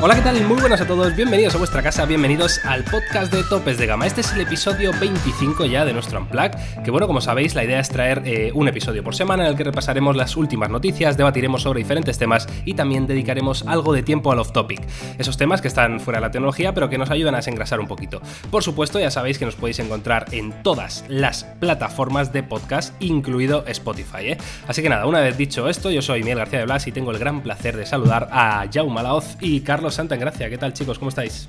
Hola, ¿qué tal? Muy buenas a todos, bienvenidos a vuestra casa, bienvenidos al podcast de Topes de Gama. Este es el episodio 25 ya de nuestro Unplug, que bueno, como sabéis, la idea es traer eh, un episodio por semana en el que repasaremos las últimas noticias, debatiremos sobre diferentes temas y también dedicaremos algo de tiempo al off-topic. Esos temas que están fuera de la tecnología, pero que nos ayudan a desengrasar un poquito. Por supuesto, ya sabéis que nos podéis encontrar en todas las plataformas de podcast, incluido Spotify. ¿eh? Así que nada, una vez dicho esto, yo soy Miguel García de Blas y tengo el gran placer de saludar a Jaume Laoz y Carlos Santa en Gracia. ¿Qué tal, chicos? ¿Cómo estáis?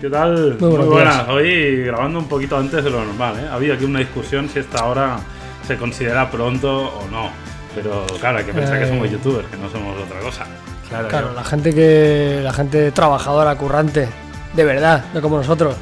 ¿Qué tal? Muy buenos buenas. Hoy grabando un poquito antes de lo normal, ¿eh? Había aquí una discusión si esta hora se considera pronto o no. Pero claro, hay que pensar que Eh. somos youtubers, que no somos otra cosa. Claro, Claro, la gente que. La gente trabajadora, currante, de verdad, no como nosotros.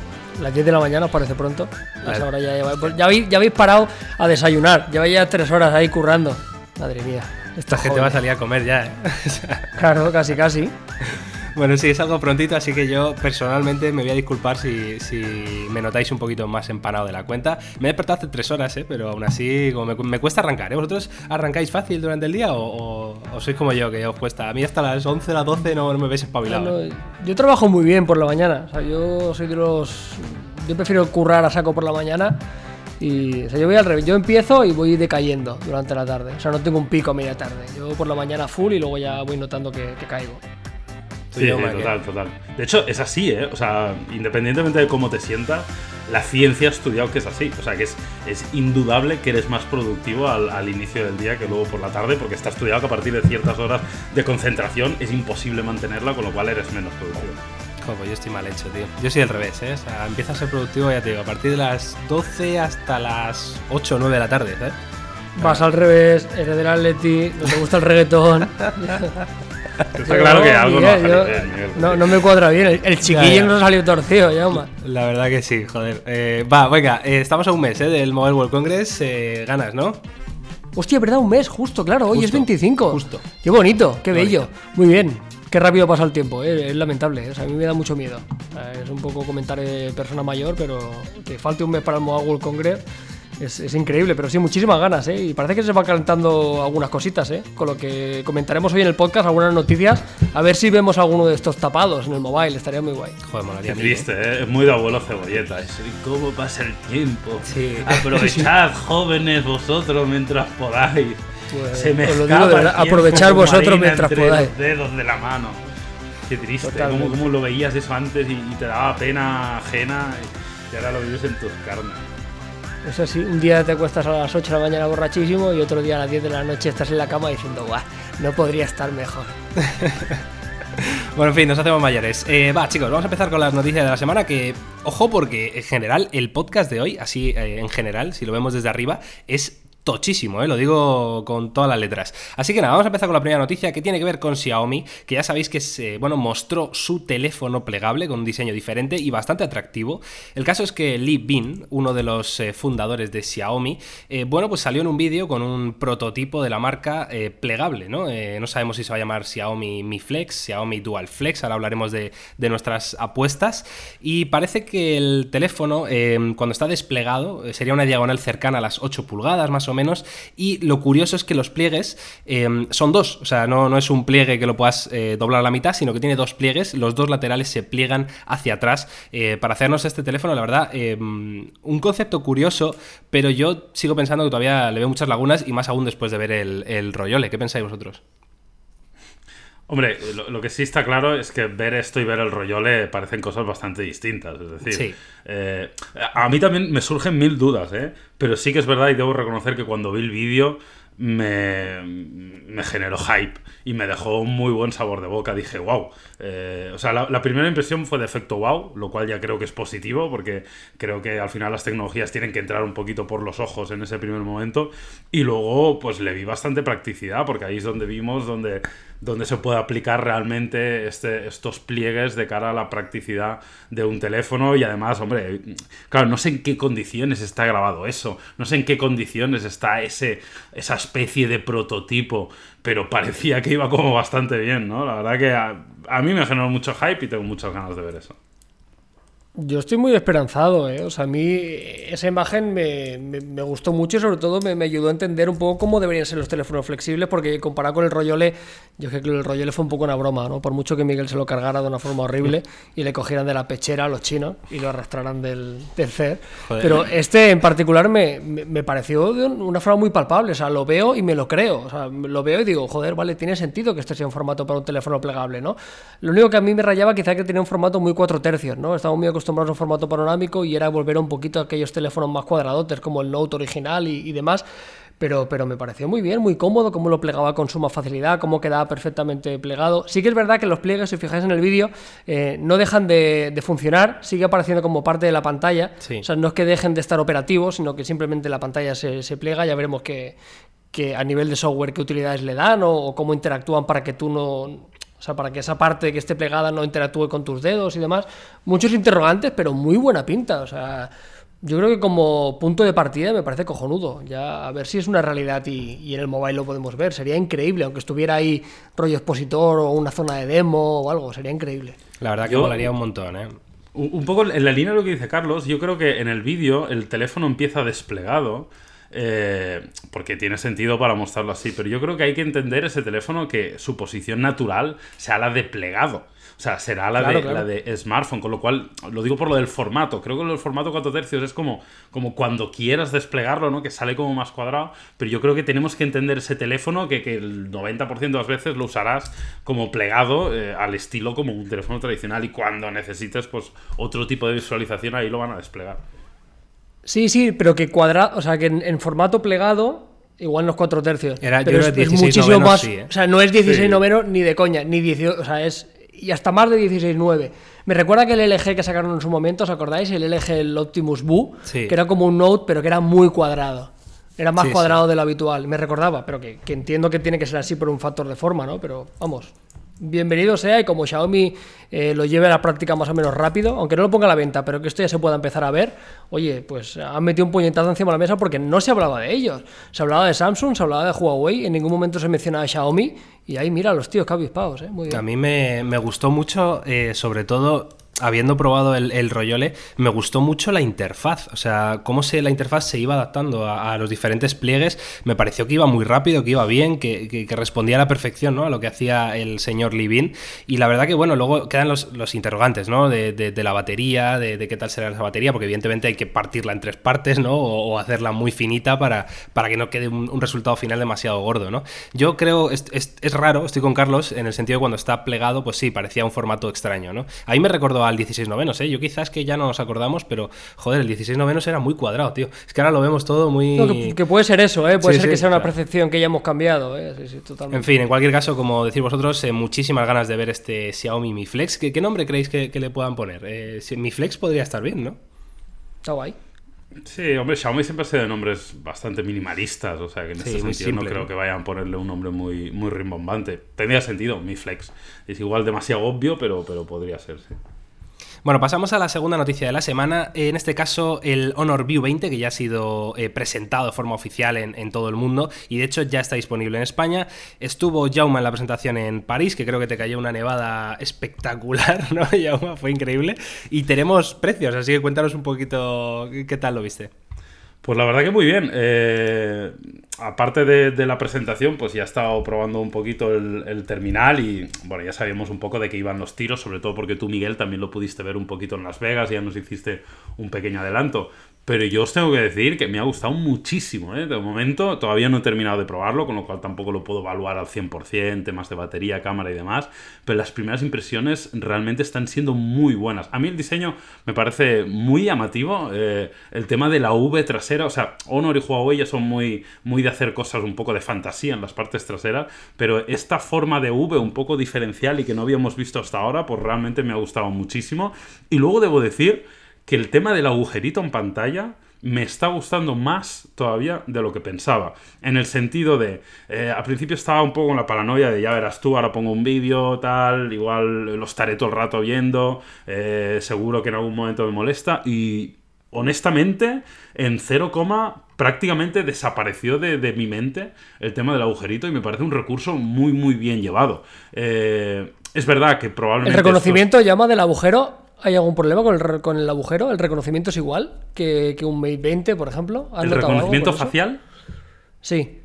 Las 10 de la mañana os parece pronto. A esa hora ya, pues ya, habéis, ya habéis parado a desayunar. Lleváis ya tres horas ahí currando. Madre mía. Esta gente va a salir a comer ya, ¿eh? Claro, casi, casi. Bueno, sí, es algo prontito, así que yo personalmente me voy a disculpar si, si me notáis un poquito más empanado de la cuenta. Me he despertado hace tres horas, ¿eh? pero aún así como me, me cuesta arrancar. ¿eh? ¿Vosotros arrancáis fácil durante el día o, o- o sois como yo, que os cuesta? A mí hasta las 11, las 12 no, no me veis espabilado. ¿eh? Yo trabajo muy bien por la mañana. O sea, yo soy de los. Yo prefiero currar a saco por la mañana. Y, o sea, yo voy al revés. Yo empiezo y voy decayendo durante la tarde. O sea, no tengo un pico a media tarde. Yo por la mañana full y luego ya voy notando que, que caigo. Sí, ¿qué? total, total. De hecho, es así, ¿eh? O sea, independientemente de cómo te sientas, la ciencia ha estudiado que es así. O sea, que es, es indudable que eres más productivo al, al inicio del día que luego por la tarde, porque está estudiado que a partir de ciertas horas de concentración es imposible mantenerla, con lo cual eres menos productivo. Joder, pues yo estoy mal hecho, tío. Yo soy al revés, ¿eh? O sea, empieza a ser productivo, ya te digo, a partir de las 12 hasta las 8 o 9 de la tarde, ¿eh? Vas al revés, eres del Atleti, no te gusta el reggaetón. Está claro que algo no ha salido yo- bien, Miguel. no, no me cuadra bien. El, el chiquillo Ya, ya. no salió torcido, ya, La verdad que sí, joder. Eh, va, venga, eh, estamos a un mes ¿eh? del Mobile World Congress. eh, ganas, ¿no? Hostia, ¿verdad? Un mes, justo, claro. Hoy es Justo, 25. justo. Qué bonito, qué bello. Bonito. Muy bien. Qué rápido pasa el tiempo, ¿eh? es lamentable. O sea, a mí me da mucho miedo. Es un poco comentar de persona mayor, pero que falte un mes para el Mobile World Congress es, es increíble. Pero sí, muchísimas ganas, ¿eh? Y parece que se van calentando algunas cositas, ¿eh? Con lo que comentaremos hoy en el podcast, algunas noticias. A ver si vemos alguno de estos tapados en el mobile, estaría muy guay. Joder, molaría Qué ¿eh? triste, ¿eh? es muy de abuelo cebolleta. Es, ¿y ¿Cómo pasa el tiempo? Sí. Aprovechad, jóvenes, vosotros mientras podáis. Pues, Se me os lo digo escapa de verdad, el tiempo aprovechad como vosotros mientras entre podáis. los dedos de la mano. Qué triste, Totalmente. ¿Cómo, cómo lo veías eso antes y, y te daba pena ajena y, y ahora lo vives en tus carnes. Eso sí, un día te acuestas a las 8 de la mañana borrachísimo y otro día a las 10 de la noche estás en la cama diciendo, guau, no podría estar mejor. Bueno, en fin, nos hacemos mayores. Eh, va, chicos, vamos a empezar con las noticias de la semana. Que, ojo, porque en general, el podcast de hoy, así eh, en general, si lo vemos desde arriba, es tochísimo, ¿eh? lo digo con todas las letras. Así que nada, vamos a empezar con la primera noticia que tiene que ver con Xiaomi, que ya sabéis que bueno, mostró su teléfono plegable con un diseño diferente y bastante atractivo. El caso es que Li Bin, uno de los eh, fundadores de Xiaomi, eh, bueno, pues salió en un vídeo con un prototipo de la marca plegable, ¿no? No sabemos si se va a llamar Xiaomi Mi Flex, Xiaomi Dual Flex, ahora hablaremos de, de nuestras apuestas. Y parece que el teléfono, cuando está desplegado, sería una diagonal cercana a las 8 pulgadas más o menos. Y lo curioso es que los pliegues eh, son dos, o sea, no, no es un pliegue que lo puedas eh, doblar a la mitad, sino que tiene dos pliegues, los dos laterales se pliegan hacia atrás. Eh, para hacernos este teléfono, la verdad, un concepto curioso, pero yo sigo pensando que todavía le veo muchas lagunas y más aún después de ver el, el rollole. ¿Qué pensáis vosotros? Hombre, lo, lo que sí está claro es que ver esto y ver el rollole parecen cosas bastante distintas. Es decir, Sí. eh, a mí también me surgen mil dudas, ¿eh? pero sí que es verdad y debo reconocer que cuando vi el vídeo me, me, generó hype y me dejó un muy buen sabor de boca. Dije, wow. Eh, o sea, la, primera impresión fue de efecto wow, lo cual ya creo que es positivo porque creo que al final las tecnologías tienen que entrar un poquito por los ojos en ese primer momento. Y luego, pues le vi bastante practicidad porque ahí es donde vimos donde, donde se puede aplicar realmente este, estos pliegues de cara a la practicidad de un teléfono. Y además, hombre, claro, no sé en qué condiciones está grabado eso, no sé en qué condiciones está ese, esa especie de prototipo, pero parecía que iba como bastante bien, ¿no? La verdad que a, mí me generó mucho hype y tengo muchas ganas de ver eso. Yo estoy muy esperanzado, ¿eh? O sea, a mí esa imagen me, me, gustó mucho y sobre todo me, me, ayudó a entender un poco cómo deberían ser los teléfonos flexibles, porque comparado con el Royole, yo creo que el Royole fue un poco una broma, ¿no? Por mucho que Miguel se lo cargara de una forma horrible y le cogieran de la pechera a los chinos y lo arrastraran del, del CER. Pero este en particular me, me, pareció de una forma muy palpable, o sea, lo veo y me lo creo, o sea, lo veo y digo, joder, vale, tiene sentido que este sea un formato para un teléfono plegable, ¿no? Lo único que a mí me rayaba quizá que tenía un formato muy cuatro tercios, ¿no? Estamos muy acostumbrados acostumbrados a un formato panorámico y era volver un poquito a aquellos teléfonos más cuadradotes como el Note original y, demás. Pero, pero, me pareció muy bien, muy cómodo, cómo lo plegaba con suma facilidad, cómo quedaba perfectamente plegado. Sí que es verdad que los pliegues, si fijáis en el vídeo, eh, no dejan de, funcionar, sigue apareciendo como parte de la pantalla. O sea, no es que dejen de estar operativos, sino que simplemente la pantalla se, se pliega, ya veremos que, que, a nivel de software qué utilidades le dan o, o cómo interactúan para que tú no, o sea, para que esa parte que esté plegada no interactúe con tus dedos y demás. Muchos interrogantes, pero muy buena pinta. O sea, yo creo que como punto de partida me parece cojonudo. Ya a ver si es una realidad y, en el mobile lo podemos ver. Sería increíble, aunque estuviera ahí rollo expositor o una zona de demo o algo. Sería increíble. La verdad que molaría un montón, ¿eh? Un poco en la línea de lo que dice Carlos, yo creo que en el vídeo el teléfono empieza desplegado eh, porque tiene sentido para mostrarlo así, pero yo creo que hay que entender ese teléfono que su posición natural sea la de plegado. O sea, será la, de, la de smartphone, con lo cual, lo digo por lo del formato. Creo que el formato 4 tercios es como, como cuando quieras desplegarlo, ¿no? Que sale como más cuadrado. Pero yo creo que tenemos que entender ese teléfono que, que el 90% de las veces lo usarás como plegado eh, al estilo como un teléfono tradicional. Y cuando necesites, pues, otro tipo de visualización, ahí lo van a desplegar. Sí, sí, pero que cuadrado, o sea, que en, formato plegado, igual no es 4 tercios. Era, pero es, muchísimo más. ¿eh? O sea, no es 16 noveno ni de coña, ni 18, o sea, es. Y hasta más de 16.9. Me recuerda que el LG que sacaron en su momento, ¿os acordáis? El LG, el Optimus Boo, que era como un Note, pero que era muy cuadrado. Era más cuadrado de lo habitual. Me recordaba, pero que, que entiendo que tiene que ser así por un factor de forma, ¿no? Pero vamos, bienvenido sea y como Xiaomi eh, lo lleve a la práctica más o menos rápido, aunque no lo ponga a la venta, pero que esto ya se pueda empezar a ver, oye, pues han metido un puñetazo encima de la mesa porque no se hablaba de ellos. Se hablaba de Samsung, se hablaba de Huawei, en ningún momento se mencionaba Xiaomi y ahí mira los tíos cabizpaos, ¿eh? Muy bien. A mí me, gustó mucho, eh, sobre todo habiendo probado el, el, Royole, me gustó mucho la interfaz. O sea, cómo se, la interfaz se iba adaptando a, los diferentes pliegues. Me pareció que iba muy rápido, que iba bien, que, respondía a la perfección ¿no? a lo que hacía el señor Livin. Y la verdad que, bueno, luego quedan los, interrogantes, ¿no? De, la batería, de, qué tal será esa batería, porque evidentemente hay que partirla en tres partes, ¿no? O, hacerla muy finita para, para que no quede un, resultado final demasiado gordo, ¿no? Yo creo, es, es, raro, estoy con Carlos, en el sentido de cuando está plegado, pues sí, parecía un formato extraño, ¿no? A mí me recordó al 16 novenos, ¿eh? Yo quizás que ya no nos acordamos, pero joder, el 16 novenos era muy cuadrado, tío. Es que ahora lo vemos todo muy... que, puede ser eso, ¿eh? Puede ser que sea una percepción que ya hemos cambiado, ¿eh? En fin, en cualquier caso, como decís vosotros, eh, muchísimas ganas de ver este Xiaomi Mi Flex. ¿Qué, nombre creéis que, le puedan poner? Eh, Mi Flex podría estar bien, ¿no? Está guay. Sí, hombre, Xiaomi siempre ha sido de nombres bastante minimalistas, o sea que en este sentido no creo que vayan a ponerle un nombre muy, muy rimbombante. Tendría sentido, Mi Flex. Es igual demasiado obvio, pero, pero podría ser, sí. Bueno, pasamos a la segunda noticia de la semana. En este caso, el Honor View 20, que ya ha sido eh, presentado de forma oficial en, todo el mundo y de hecho ya está disponible en España. Estuvo Jauma en la presentación en París, que creo que te cayó una nevada espectacular, ¿no, Jauma? Fue increíble. Y tenemos precios, así que cuéntanos un poquito qué tal lo viste. Pues la verdad que muy bien. Eh, aparte de, la presentación, pues ya he estado probando un poquito el, terminal y bueno, ya sabíamos un poco de qué iban los tiros, sobre todo porque tú, Miguel, también lo pudiste ver un poquito en Las Vegas, ya nos hiciste un pequeño adelanto. pero yo os tengo que decir que me ha gustado muchísimo. ¿eh? De momento todavía no he terminado de probarlo, con lo cual tampoco lo puedo evaluar al 100%, temas de batería, cámara y demás, pero las primeras impresiones realmente están siendo muy buenas. A mí el diseño me parece muy llamativo. Eh, el tema de la V trasera, o sea, Honor y Huawei ya son muy, muy de hacer cosas un poco de fantasía en las partes traseras, pero esta forma de V un poco diferencial y que no habíamos visto hasta ahora, pues realmente me ha gustado muchísimo. Y luego debo decir que el tema del agujerito en pantalla me está gustando más todavía de lo que pensaba. En el sentido de, eh, al principio estaba un poco con la paranoia de, ya verás tú, ahora pongo un vídeo, tal, igual lo estaré todo el rato viendo, eh, seguro que en algún momento me molesta y honestamente, en 0, prácticamente desapareció de, mi mente el tema del agujerito y me parece un recurso muy, muy bien llevado. Eh, es verdad que probablemente... ¿El reconocimiento llama del agujero ¿Hay algún problema con el, con el agujero? ¿El reconocimiento es igual que, un Mate 20, por ejemplo? ¿El reconocimiento facial? Sí.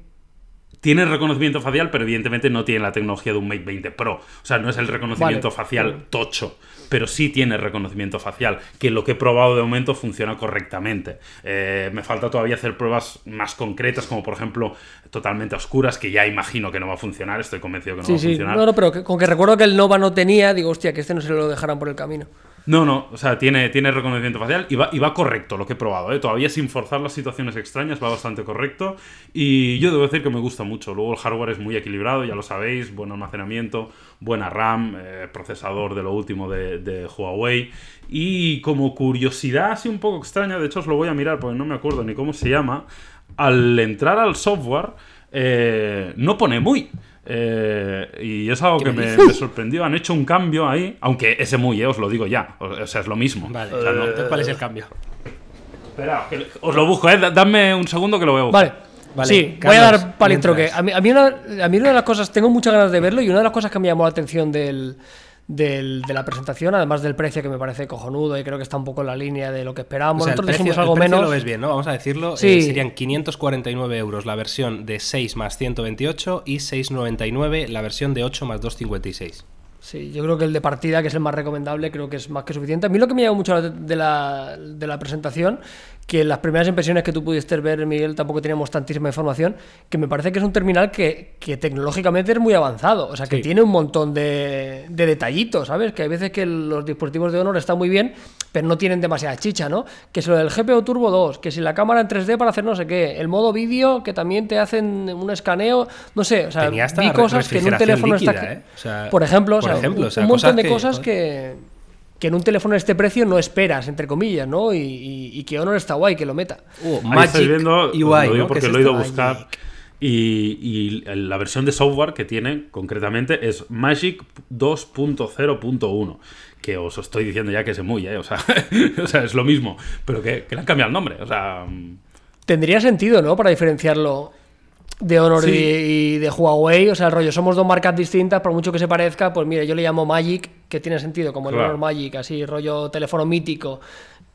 Tiene reconocimiento facial, pero evidentemente no tiene la tecnología de un Mate 20 Pro. O sea, no es el reconocimiento facial tocho pero sí tiene reconocimiento facial, que lo que he probado de momento funciona correctamente. Eh, me falta todavía hacer pruebas más concretas, como por ejemplo totalmente oscuras, que ya imagino que no va a funcionar, estoy convencido que no va a funcionar. No, no, pero con que recuerdo que el Nova no tenía, digo, hostia, que este no se lo dejarán por el camino. No, no, o sea, tiene, tiene reconocimiento facial y va, y va correcto lo que he probado, ¿eh? todavía sin forzar las situaciones extrañas, va bastante correcto y yo debo decir que me gusta mucho. Luego el hardware es muy equilibrado, ya lo sabéis, buen almacenamiento, buena RAM, eh, procesador de lo último de, Huawei y como curiosidad así un poco extraña, de hecho os lo voy a mirar porque no me acuerdo ni cómo se llama, al entrar al software eh, no pone muy. Eh, y es algo que me, sorprendió. Han hecho un cambio ahí, aunque ese muy, eh, os lo digo ya. O, sea, es lo mismo. Vale, ¿cuál es el cambio? Espera, os lo busco, eh. Dame un segundo que lo veo. Vale. Vale, sí, voy a dar palitroque. A mí, a, mí una, a mí una de las cosas, tengo muchas ganas de verlo y una de las cosas que me llamó la atención del, del, de la presentación, además del precio que me parece cojonudo y creo que está un poco en la línea de lo que esperábamos. Nosotros dijimos algo menos. lo ves bien, ¿no? Vamos a decirlo. Eh, serían 549 euros la versión de 6 más 128 y 699 la versión de 8 más 256. Sí, yo creo que el de partida, que es el más recomendable, creo que es más que suficiente. A mí lo que me llamó mucho de la, de la presentación que las primeras impresiones que tú pudiste ver, Miguel, tampoco teníamos tantísima información, que me parece que es un terminal que, que tecnológicamente es muy avanzado, o sea, que tiene un montón de, de, detallitos, ¿sabes? Que hay veces que los dispositivos de Honor están muy bien, pero no tienen demasiada chicha, ¿no? Que si lo del GPU Turbo 2, que si la cámara en 3D para hacer no sé qué, el modo vídeo que también te hacen un escaneo, no sé, o sea, vi cosas que en un teléfono está... ¿eh? por ejemplo, o sea, un, montón de cosas que que en un teléfono de este precio no esperas, entre comillas, ¿no? Y, que Honor está guay, que lo meta. Uh, Ahí viendo, lo digo porque lo he ido a buscar. Y, la versión de software que tiene concretamente es Magic 2.0.1. Que os estoy diciendo ya que es muy, ¿eh? O sea, o sea es lo mismo, pero que, que, le han cambiado el nombre. O sea. Mm. Tendría sentido, ¿no? Para diferenciarlo de Honor y, de Huawei. O sea, el rollo, somos dos marcas distintas, por mucho que se parezca, pues mire, yo le llamo Magic, que tiene sentido, como el Honor Magic, así, rollo teléfono mítico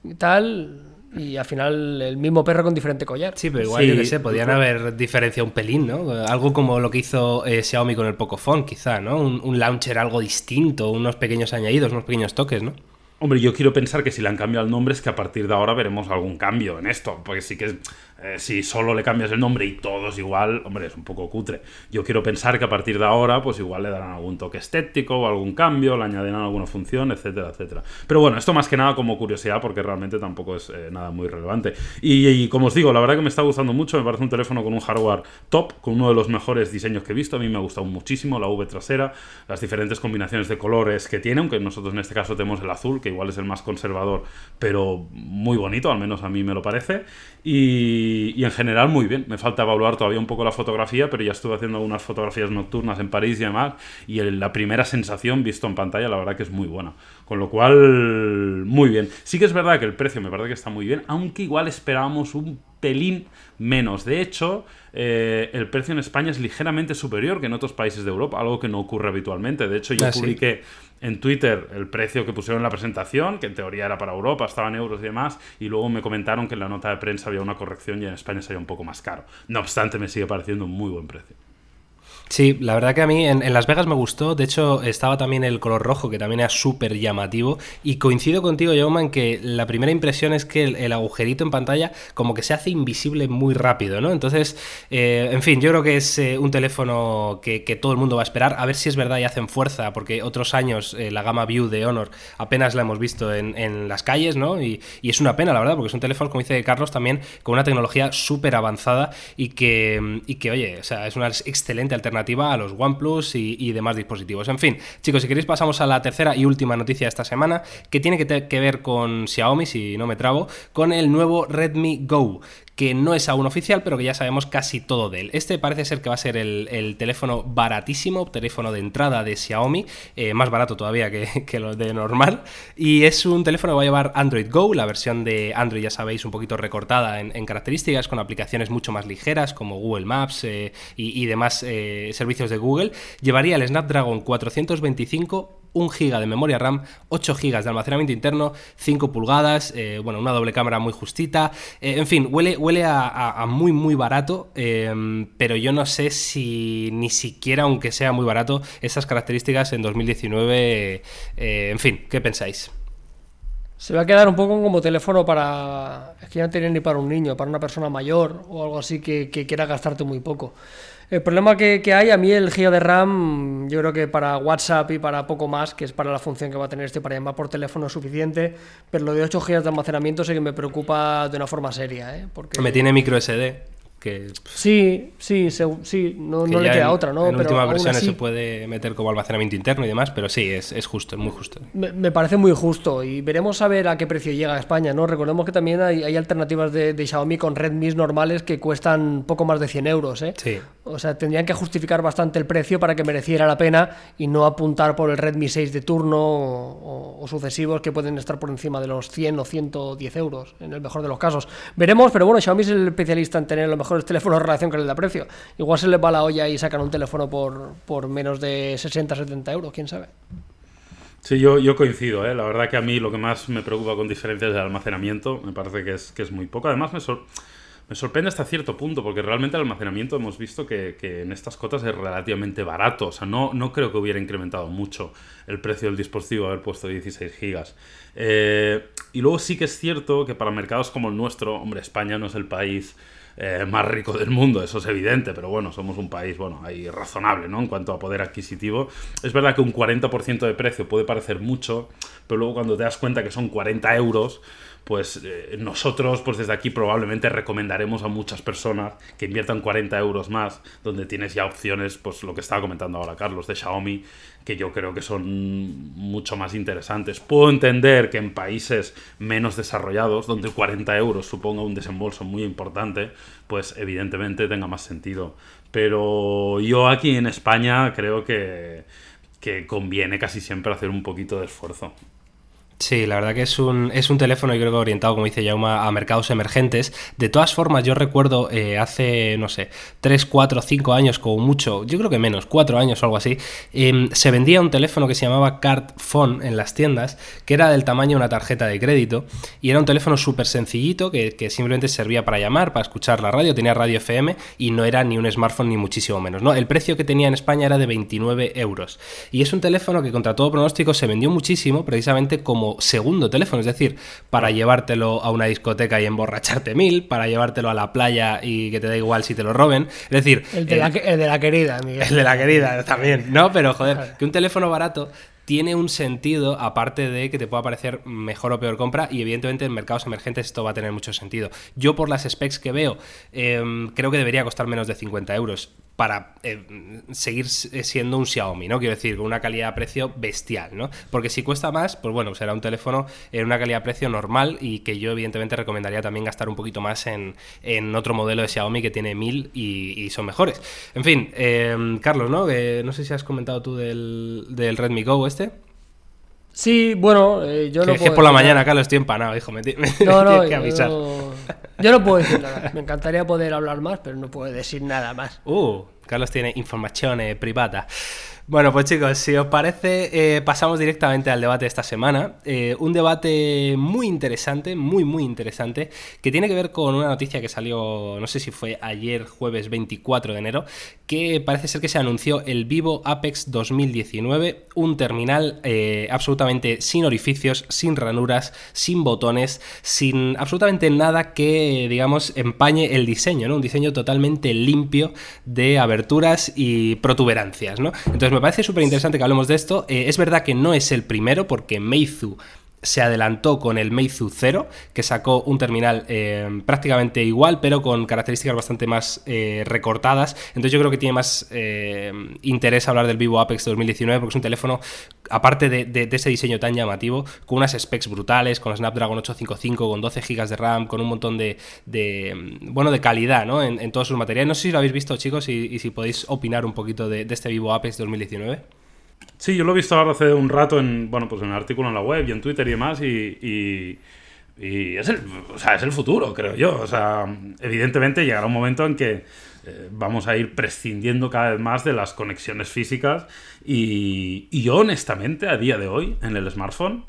y tal. Y al final el mismo perro con diferente collar. Sí, pero igual, yo qué sé, podían haber diferenciado un pelín, ¿no? Algo como lo que hizo eh, Xiaomi con el Pocophone, quizá, ¿no? Un, un launcher algo distinto, unos pequeños añadidos, unos pequeños toques, ¿no? Hombre, yo quiero pensar que si le han cambiado el nombre es que a partir de ahora veremos algún cambio en esto, porque sí que eh, si solo le cambias el nombre y todos igual, hombre, es un poco cutre. Yo quiero pensar que a partir de ahora, pues igual le darán algún toque estético o algún cambio, le añadirán alguna función, etcétera, etcétera. Pero bueno, esto más que nada como curiosidad, porque realmente tampoco es eh, nada muy relevante. Y, como os digo, la verdad que me está gustando mucho, me parece un teléfono con un hardware top, con uno de los mejores diseños que he visto, a mí me ha gustado muchísimo la V trasera, las diferentes combinaciones de colores que tiene, aunque nosotros en este caso tenemos el azul, que igual es el más conservador, pero muy bonito, al menos a mí me lo parece. Y, en general muy bien. Me falta evaluar todavía un poco la fotografía, pero ya estuve haciendo algunas fotografías nocturnas en París y demás. Y la primera sensación visto en pantalla, la verdad que es muy buena. Con lo cual, muy bien. Sí que es verdad que el precio me parece que está muy bien, aunque igual esperábamos un pelín menos. De hecho, eh, el precio en España es ligeramente superior que en otros países de Europa, algo que no ocurre habitualmente. De hecho, yo ah, publiqué en Twitter el precio que pusieron en la presentación, que en teoría era para Europa, estaba en euros y demás, y luego me comentaron que en la nota de prensa había una corrección y en España sería un poco más caro. No obstante, me sigue pareciendo un muy buen precio. Sí, la verdad que a mí en, Las Vegas me gustó. De hecho, estaba también el color rojo, que también era súper llamativo. Y coincido contigo, Jaume, en que la primera impresión es que el, agujerito en pantalla como que se hace invisible muy rápido, ¿no? Entonces, eh, en fin, yo creo que es eh, un teléfono que, todo el mundo va a esperar. A ver si es verdad y hacen fuerza, porque otros años eh, la gama View de Honor apenas la hemos visto en, las calles, ¿no? Y, es una pena, la verdad, porque son teléfonos, como dice Carlos, también con una tecnología súper avanzada y que, y que, oye, o sea, es una excelente alternativa a los OnePlus y, demás dispositivos. En fin, chicos, si queréis pasamos a la tercera y última noticia de esta semana, que tiene que, que ver con Xiaomi, si no me trabo, con el nuevo Redmi Go, que no es aún oficial, pero que ya sabemos casi todo de él. Este parece ser que va a ser el, el teléfono baratísimo, teléfono de entrada de Xiaomi, eh, más barato todavía que, que, lo de normal, y es un teléfono que va a llevar Android Go, la versión de Android ya sabéis un poquito recortada en, características, con aplicaciones mucho más ligeras como Google Maps eh, y, y, demás eh, servicios de Google. Llevaría el Snapdragon 425 1 GB de memoria RAM, 8 GB de almacenamiento interno, 5 pulgadas, eh, bueno, una doble cámara muy justita, eh, en fin, huele, huele a, muy muy barato, eh, pero yo no sé si ni siquiera, aunque sea muy barato, esas características en 2019, en fin, ¿qué pensáis? Se va a quedar un poco como teléfono para. Es que ya no tiene ni para un niño, para una persona mayor o algo así que, que quiera gastarte muy poco. El problema que, que, hay, a mí el giga de RAM, yo creo que para WhatsApp y para poco más, que es para la función que va a tener este para llamar por teléfono es suficiente, pero lo de 8 GB de almacenamiento sí que me preocupa de una forma seria. ¿eh? Porque... Me tiene micro SD. Que, sí, sí, se, sí, no, no le queda en, otra, ¿no? En pero últimas versiones así, se puede meter como almacenamiento interno y demás, pero sí, es, es justo, es muy justo. Me, me, parece muy justo y veremos a ver a qué precio llega a España, ¿no? Recordemos que también hay, hay alternativas de, de, Xiaomi con Redmi normales que cuestan poco más de 100 euros, ¿eh? Sí. O sea, tendrían que justificar bastante el precio para que mereciera la pena y no apuntar por el Redmi 6 de turno o, sucesivos que pueden estar por encima de los 100 o 110 euros, en el mejor de los casos. Veremos, pero bueno, Xiaomi es el especialista en tener los mejores teléfonos en relación con el precio. Igual se les va la olla y sacan un teléfono por, por menos de 60, 70 euros, quién sabe. Sí, yo, yo coincido, ¿eh? la verdad que a mí lo que más me preocupa con diferencias de almacenamiento me parece que es, que es muy poco. Además me, sor me sorprende hasta cierto punto, porque realmente el almacenamiento hemos visto que, en estas cotas es relativamente barato. O sea, no, no creo que hubiera incrementado mucho el precio del dispositivo haber puesto 16 gigas. Eh, y luego sí que es cierto que para mercados como el nuestro, hombre, España no es el país eh, más rico del mundo, eso es evidente, pero bueno, somos un país, bueno, ahí razonable, ¿no? En cuanto a poder adquisitivo. Es verdad que un 40% de precio puede parecer mucho, pero luego cuando te das cuenta que son 40 euros, pues eh, nosotros pues desde aquí probablemente recomendaremos a muchas personas que inviertan 40 euros más, donde tienes ya opciones, pues lo que estaba comentando ahora Carlos, de Xiaomi, que yo creo que son mucho más interesantes. Puedo entender que en países menos desarrollados, donde 40 euros suponga un desembolso muy importante, pues evidentemente tenga más sentido. Pero yo aquí en España creo que, que conviene casi siempre hacer un poquito de esfuerzo. Sí, la verdad que es un, es un teléfono, yo creo que orientado, como dice Jauma, a mercados emergentes. De todas formas, yo recuerdo eh, hace, no sé, 3, 4, 5 años, como mucho, yo creo que menos, 4 años o algo así, eh, se vendía un teléfono que se llamaba Card Phone en las tiendas, que era del tamaño de una tarjeta de crédito, y era un teléfono súper sencillito que, que, simplemente servía para llamar, para escuchar la radio, tenía radio FM y no era ni un smartphone ni muchísimo menos. ¿no? El precio que tenía en España era de 29 euros. Y es un teléfono que contra todo pronóstico se vendió muchísimo, precisamente como segundo teléfono, es decir, para llevártelo a una discoteca y emborracharte mil, para llevártelo a la playa y que te da igual si te lo roben. Es decir, el de, eh, la, el de la, querida, Miguel. El de la querida también, ¿no? Pero joder, que un teléfono barato tiene un sentido, aparte de que te pueda parecer mejor o peor compra, y evidentemente en mercados emergentes esto va a tener mucho sentido. Yo, por las specs que veo, eh, creo que debería costar menos de 50 euros para eh, seguir siendo un Xiaomi, ¿no? Quiero decir, con una calidad-precio bestial, ¿no? Porque si cuesta más, pues bueno, será un teléfono en una calidad-precio normal y que yo evidentemente recomendaría también gastar un poquito más en, en otro modelo de Xiaomi que tiene 1000 y, y son mejores. En fin, eh, Carlos, ¿no? Que no sé si has comentado tú del, del Redmi Go este. Sí, bueno, eh, yo que, no que puedo por la mañana, Carlos, estoy empanado, hijo. Me, me no, no, que avisar. Yo, yo, no puedo decir nada. Me encantaría poder hablar más, pero no puedo decir nada más. Uh, Carlos tiene información eh, privada. Bueno, pues chicos, si os parece, eh, pasamos directamente al debate de esta semana. Eh, un debate muy interesante, muy, muy interesante, que tiene que ver con una noticia que salió, no sé si fue ayer, jueves 24 de enero, que parece ser que se anunció el Vivo Apex 2019, un terminal eh, absolutamente sin orificios, sin ranuras, sin botones, sin absolutamente nada que, digamos, empañe el diseño, ¿no? Un diseño totalmente limpio de aberturas y protuberancias, ¿no? Entonces, me parece súper interesante que hablemos de esto. Eh, es verdad que no es el primero, porque Meizu se adelantó con el Meizu 0, que sacó un terminal eh, prácticamente igual, pero con características bastante más eh, recortadas. Entonces yo creo que tiene más interés hablar del Vivo Apex 2019, porque es un teléfono, aparte de, ese diseño tan llamativo, con unas specs brutales, con Snapdragon 855, con 12 GB de RAM, con un montón de, bueno, de calidad ¿no? en, todos sus materiales. No sé si lo habéis visto, chicos, y, si podéis opinar un poquito de, de este Vivo Apex 2019. Sí, yo lo he visto ahora hace un rato en, bueno, pues en un artículo en la web y en Twitter y demás y, es, el, o sea, es el futuro, creo yo. O sea, evidentemente llegará un momento en que eh, vamos a ir prescindiendo cada vez más de las conexiones físicas y, yo honestamente a día de hoy en el smartphone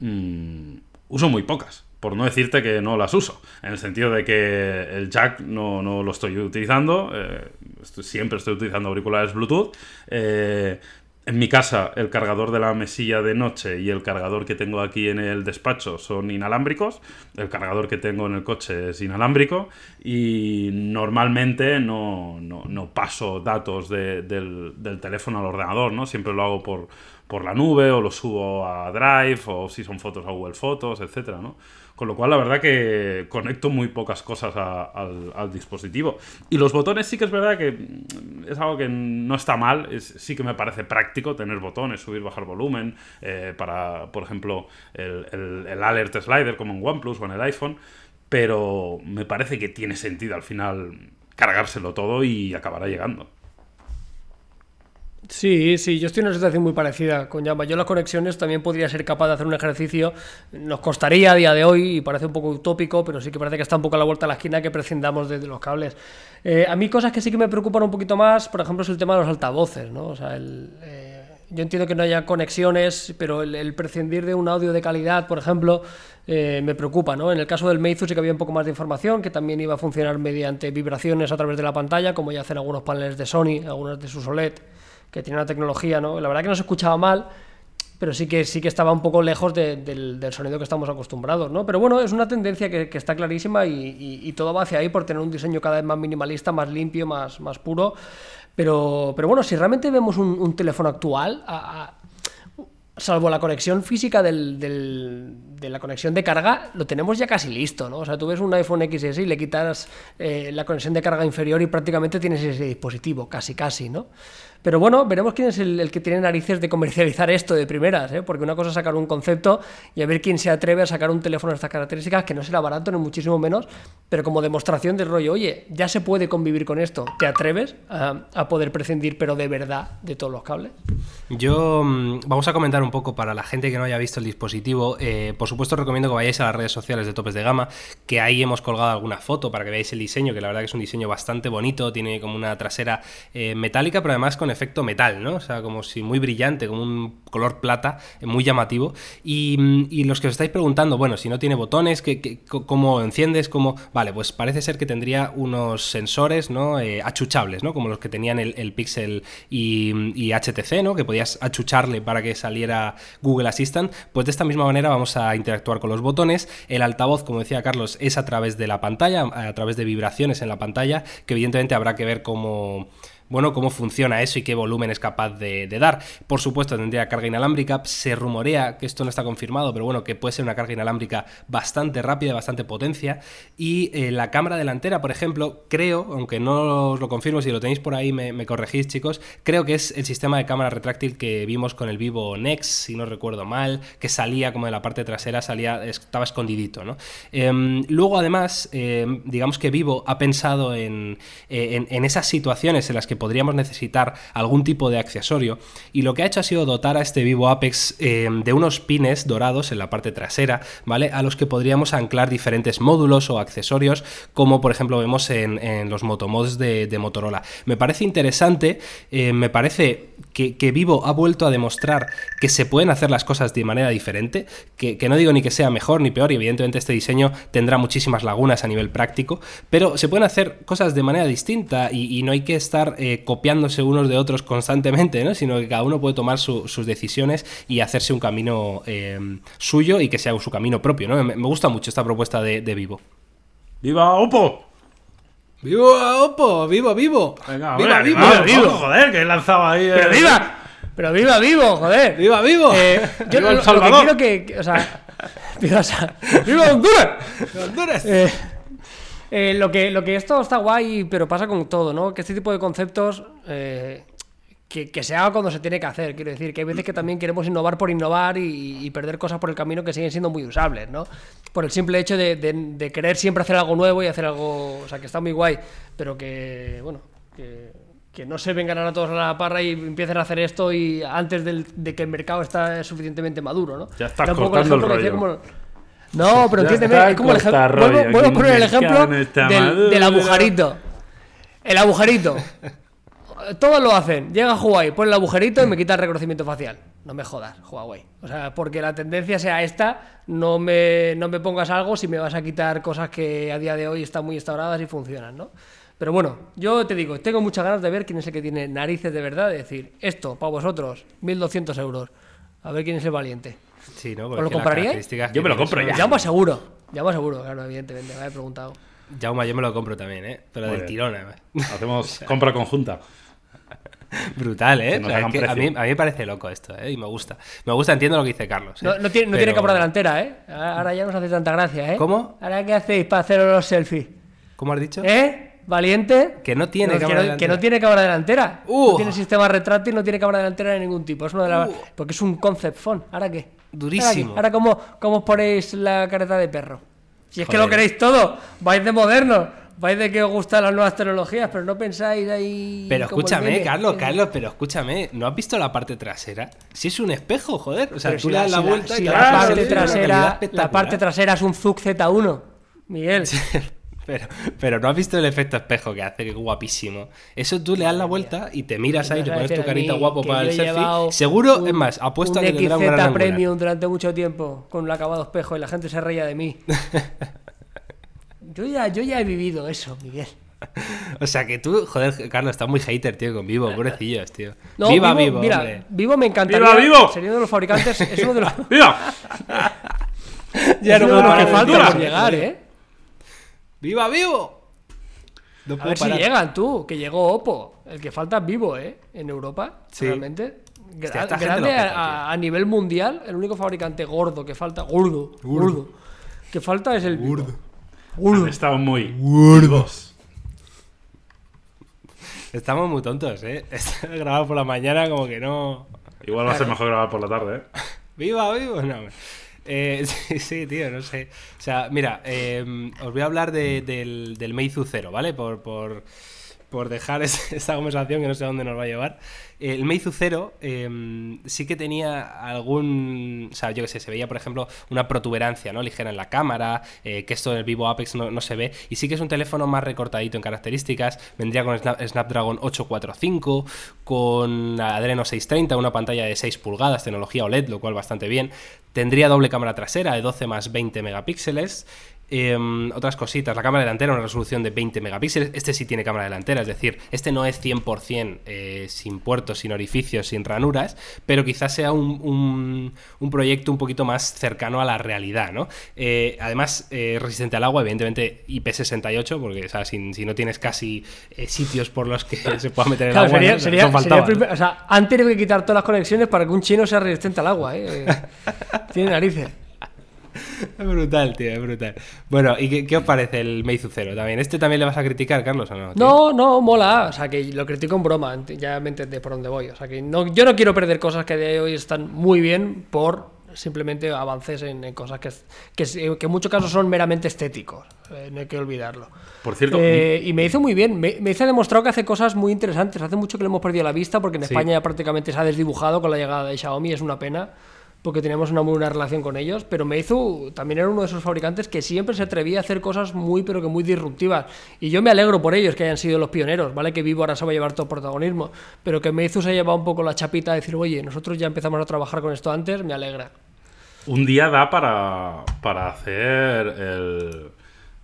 mm, uso muy pocas por no decirte que no las uso, en el sentido de que el jack no, lo estoy utilizando, eh, siempre estoy utilizando auriculares Bluetooth, eh, en mi casa, el cargador de la mesilla de noche y el cargador que tengo aquí en el despacho son inalámbricos. El cargador que tengo en el coche es inalámbrico. Y normalmente no, paso datos del, teléfono al ordenador, ¿no? Siempre lo hago por, por la nube o lo subo a Drive o si son fotos a Google Fotos, etcétera, ¿no? Con lo cual, la verdad que conecto muy pocas cosas al, dispositivo. Y los botones sí que es verdad que mm, es algo que no está mal. sí que me parece práctico tener botones, subir, bajar volumen, eh, para, por ejemplo, el, el alert slider como en OnePlus o en el iPhone. Pero me parece que tiene sentido al final cargárselo todo y acabará llegando. Sí, sí, yo estoy en una situación muy parecida con Llama. Yo las conexiones también podría ser capaz de hacer un ejercicio. Nos costaría a día de hoy y parece un poco utópico, pero sí que parece que está un poco a la vuelta de la esquina que prescindamos de, los cables. Eh, a mí cosas que sí que me preocupan un poquito más, por ejemplo, es el tema de los altavoces, ¿no? O sea, eh, yo entiendo que no haya conexiones, pero el, prescindir de un audio de calidad, por ejemplo, eh, me preocupa, ¿no? En el caso del Meizu sí que había un poco más de información, que también iba a funcionar mediante vibraciones a través de la pantalla, como ya hacen algunos paneles de Sony, algunos de sus OLED que tiene una tecnología, ¿no? La verdad que no se escuchaba mal, pero sí que, sí que estaba un poco lejos del, sonido que estamos acostumbrados, ¿no? Pero bueno, es una tendencia que, está clarísima y, todo va hacia ahí por tener un diseño cada vez más minimalista, más limpio, más, más puro. Pero, pero bueno, si realmente vemos un, teléfono actual, salvo la conexión física del, de la conexión de carga, lo tenemos ya casi listo, ¿no? O sea, tú ves un iPhone XS y le quitas eh, la conexión de carga inferior y prácticamente tienes ese dispositivo, casi casi, ¿no? Pero bueno, veremos quién es el, que tiene narices de comercializar esto de primeras, ¿eh? porque una cosa es sacar un concepto y a ver quién se atreve a sacar un teléfono de estas características, que no será barato ni muchísimo menos, pero como demostración del rollo, oye, ya se puede convivir con esto, ¿te atreves a, poder prescindir, pero de verdad, de todos los cables? Yo mm, vamos a comentar un poco para la gente que no haya visto el dispositivo. Eh, por supuesto, recomiendo que vayáis a las redes sociales de Topes de Gama, que ahí hemos colgado alguna foto para que veáis el diseño, que la verdad que es un diseño bastante bonito, tiene como una trasera eh, metálica, pero además con efecto metal, ¿no? O sea, como si muy brillante, como un color plata, eh, muy llamativo. Y, los que os estáis preguntando, bueno, si no tiene botones, ¿qué, cómo enciendes? ¿Cómo? Vale, pues parece ser que tendría unos sensores, ¿no? Eh, achuchables, ¿no? Como los que tenían el, Pixel y, HTC, ¿no? Que podías achucharle para que saliera Google Assistant. Pues de esta misma manera vamos a interactuar con los botones. El altavoz, como decía Carlos, es a través de la pantalla, a través de vibraciones en la pantalla, que evidentemente habrá que ver cómo bueno, cómo funciona eso y qué volumen es capaz de, dar. Por supuesto, tendría carga inalámbrica. Se rumorea que esto no está confirmado, pero bueno, que puede ser una carga inalámbrica bastante rápida, bastante potencia. Y eh, la cámara delantera, por ejemplo, creo, aunque no os lo confirmo, si lo tenéis por ahí me, corregís, chicos, creo que es el sistema de cámara retráctil que vimos con el Vivo Next, si no recuerdo mal, que salía como de la parte trasera, salía, estaba escondidito, ¿no? Em, luego, además, em, digamos que Vivo ha pensado en, en esas situaciones en las que podríamos necesitar algún tipo de accesorio y lo que ha hecho ha sido dotar a este Vivo Apex eh, de unos pines dorados en la parte trasera, ¿vale? A los que podríamos anclar diferentes módulos o accesorios, como por ejemplo vemos en, los motomods de, Motorola. Me parece interesante, eh, me parece que, Vivo ha vuelto a demostrar que se pueden hacer las cosas de manera diferente, que, no digo ni que sea mejor ni peor, y evidentemente este diseño tendrá muchísimas lagunas a nivel práctico, pero se pueden hacer cosas de manera distinta y, no hay que estar eh, copiándose unos de otros constantemente, ¿no? sino que cada uno puede tomar sus decisiones y hacerse un camino eh, suyo y que sea su camino propio. ¿no? Me, gusta mucho esta propuesta de, Vivo. ¡Viva Oppo! ¡Viva Oppo! ¡Viva Vivo! Venga, ¡Viva, viva, vivo! Joder, que he lanzado ahí. ¡Pero viva! ¡Pero viva vivo, joder! ¡Viva vivo! Eh, yo lo, que quiero que. O sea. ¡Viva, ¡Viva Honduras! ¡Honduras! Eh, eh, lo, que, lo que esto está guay, pero pasa con todo, ¿no? Que este tipo de conceptos. Eh, que, se haga cuando se tiene que hacer. Quiero decir, que hay veces que también queremos innovar por innovar y, perder cosas por el camino que siguen siendo muy usables, ¿no? Por el simple hecho de, querer siempre hacer algo nuevo y hacer algo, o sea, que está muy guay, pero que, bueno, que, no se vengan a todos a la parra y empiecen a hacer esto y antes de que el mercado está suficientemente maduro, ¿no? Ya estás cortando el rollo. No, pero entiéndeme, es como el ejemplo. Vuelvo, a poner el ejemplo del, del agujerito. El agujerito. Todos lo hacen. Llega Huawei, pone el agujerito y me quita el reconocimiento facial. No me jodas, Huawei. O sea, porque la tendencia sea esta, no me, no me pongas algo si me vas a quitar cosas que a día de hoy están muy instauradas y funcionan, ¿no? Pero bueno, yo te digo, tengo muchas ganas de ver quién es el que tiene narices de verdad, de decir, esto, para vosotros, 1200 euros. A ver quién es el valiente. Sí, ¿no? ¿Os lo compraríais? Yo me lo compro ya. Ya seguro. Ya seguro, claro, evidentemente. Me había preguntado. Jauma, yo me lo compro también, ¿eh? Pero del tirón, además. Hacemos compra conjunta. Brutal, ¿eh? a, mí, me parece loco esto, ¿eh? Y me gusta. Me gusta, entiendo lo que dice Carlos. ¿eh? No, tiene, no tiene cámara delantera, ¿eh? Ahora ya no hace tanta gracia, ¿eh? ¿Cómo? ¿Ahora qué hacéis para hacer los selfies? ¿Cómo has dicho? ¿Eh? ¿Valiente? Que no tiene cámara delantera. Que no tiene cámara delantera. Uh. No tiene sistema retráctil, no tiene cámara delantera de ningún tipo. Es una de las... Uh. Porque es un concept phone. ¿Ahora qué? Durísimo. ¿Ahora, cómo, cómo os ponéis la careta de perro? Si es que lo queréis todo, vais de moderno vais de que os gustan las nuevas tecnologías, pero no pensáis ahí. Pero escúchame, Carlos, Carlos, pero escúchame, ¿no has visto la parte trasera? Si es un espejo, joder. O sea, tú le das la, vuelta y la, parte trasera, la parte trasera es un Zug Z1, Miguel. Pero, pero no has visto el efecto espejo que hace, que es guapísimo. Eso tú le das la vuelta y te miras ahí, te pones tu carita guapo para el selfie. Seguro, es más, apuesto a que tendrá un gran Premium durante mucho tiempo con un acabado espejo y la gente se reía de mí. Yo ya, yo ya he vivido eso, Miguel. O sea que tú, joder, Carlos, estás muy hater, tío, con Vivo, pobrecillos, tío. viva Vivo, mira, Vivo me encantaría. ¡Viva Vivo! Sería uno de los fabricantes, es uno de los. ¡Viva! ya no uno que falta por llegar, ¿eh? ¡Viva Vivo! a ver si llegan tú, que llegó Oppo. El que falta es Vivo, ¿eh? En Europa, realmente. grande a, nivel mundial, el único fabricante gordo que falta, gordo, gordo, que falta es el Vivo. Estamos muy gordos. Estamos muy tontos, ¿eh? grabado por la mañana como que no... Igual va a ser mejor grabar por la tarde, ¿eh? ¡Viva, viva! No, eh, sí, tío, no sé. O sea, mira, eh, os voy a hablar del, del Meizu 0, ¿vale? Por, por, por dejar esta conversación que no sé a dónde nos va a llevar. El Meizu 0 em, sí que tenía algún. O sea, yo qué sé, se veía, por ejemplo, una protuberancia ¿no? ligera en la cámara, eh, que esto en el Vivo Apex no, se ve. Y sí que es un teléfono más recortadito en características. Vendría con Snapdragon 845, con Adreno 630, una pantalla de 6 pulgadas, tecnología OLED, lo cual bastante bien. Tendría doble cámara trasera de 12 más 20 megapíxeles. Em, otras cositas, la cámara delantera, una resolución de 20 megapíxeles. Este sí tiene cámara delantera, es decir, este no es 100% eh, sin puertos, sin orificios, sin ranuras, pero quizás sea un, proyecto un poquito más cercano a la realidad, ¿no? Eh, además, eh, resistente al agua, evidentemente IP68, porque si, no tienes casi sitios por los que se pueda meter el agua, sería, o sea, han tenido que quitar todas las conexiones para que un chino sea resistente al agua, Tiene narices. Es brutal, tío, es brutal. Bueno, ¿y qué, os parece el Meizu Zero también? ¿Este también le vas a criticar, Carlos, o no? No, no, mola. O sea, que lo critico en broma, ya me entendés por dónde voy. O sea, que no, yo no quiero perder cosas que de hoy están muy bien por simplemente avances en, en cosas que, que, que, en muchos casos son meramente estéticos, eh, no hay que olvidarlo. Por cierto, Eh, y me hizo muy bien, me, me hizo demostrado que hace cosas muy interesantes. Hace mucho que le hemos perdido la vista porque en Sí. España ya prácticamente se ha desdibujado con la llegada de Xiaomi, es una pena porque teníamos una muy buena relación con ellos, pero Meizu también era uno de esos fabricantes que siempre se atrevía a hacer cosas muy, pero que muy disruptivas. Y yo me alegro por ellos que hayan sido los pioneros, ¿vale? Que Vivo ahora se va a llevar todo protagonismo, pero que Meizu se ha llevado un poco la chapita de decir, oye, nosotros ya empezamos a trabajar con esto antes, me alegra. un día da para, para hacer el,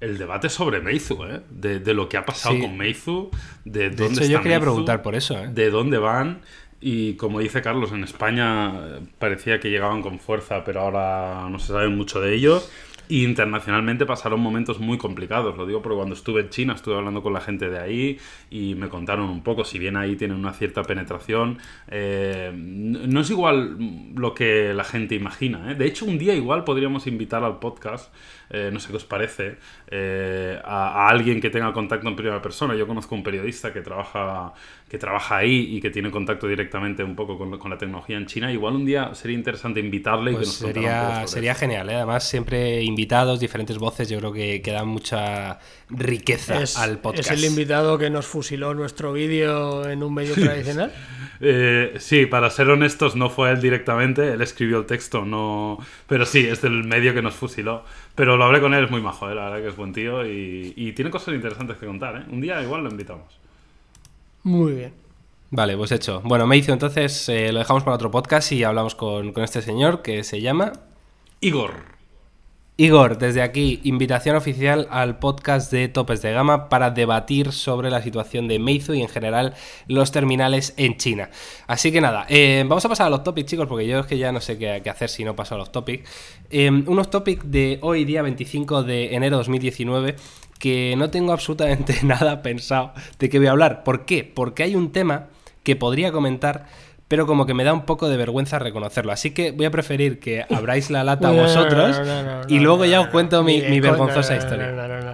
el debate sobre Meizu, ¿eh? De, de lo que ha pasado Sí. con Meizu, de De dónde hecho, está yo quería Meizu, preguntar por eso, ¿eh? de dónde van. Y como dice Carlos, en España eh, parecía que llegaban con fuerza, pero ahora no se sabe mucho de ellos. Internacionalmente pasaron momentos muy complicados. Lo digo porque cuando estuve en China estuve hablando con la gente de ahí y me contaron un poco. Si bien ahí tienen una cierta penetración, eh, no es igual lo que la gente imagina. ¿eh? De hecho, un día igual podríamos invitar al podcast, eh, no sé qué os parece, eh, a, a alguien que tenga contacto en primera persona. Yo conozco un periodista que trabaja, que trabaja ahí y que tiene contacto directamente un poco con, con la tecnología en China. Igual un día sería interesante invitarle y que Pues nos contara un poco sería, sería genial, ¿eh? además siempre invitados, diferentes voces, yo creo que, que dan mucha riqueza Es, al podcast. es el invitado que nos fusiló nuestro vídeo en un medio tradicional. Eh, sí, para ser honestos, no fue él directamente, él escribió el texto, no. Pero sí, es del medio que nos fusiló. Pero lo hablé con él, es muy majo, ¿eh? la verdad que es buen tío y, y tiene cosas interesantes que contar. ¿eh? Un día igual lo invitamos. Muy bien. Vale, pues hecho. Bueno, me hizo entonces, eh, lo dejamos para otro podcast y hablamos con, con este señor que se llama Igor. Igor. Desde aquí, invitación oficial al podcast de Topes de Gama para debatir sobre la situación de Meizu y en general los terminales en China. Así que nada, eh, vamos a pasar a los topics, chicos, porque yo es que ya no sé qué, hacer si no paso a los topics. Eh, unos topics de hoy, día 25 de enero de 2019 que no tengo absolutamente nada pensado de qué voy a hablar. ¿Por qué? Porque hay un tema que podría comentar, pero como que me da un poco de vergüenza reconocerlo. Así que voy a preferir que abráis la lata vosotros y luego ya os cuento mi, mi vergonzosa historia.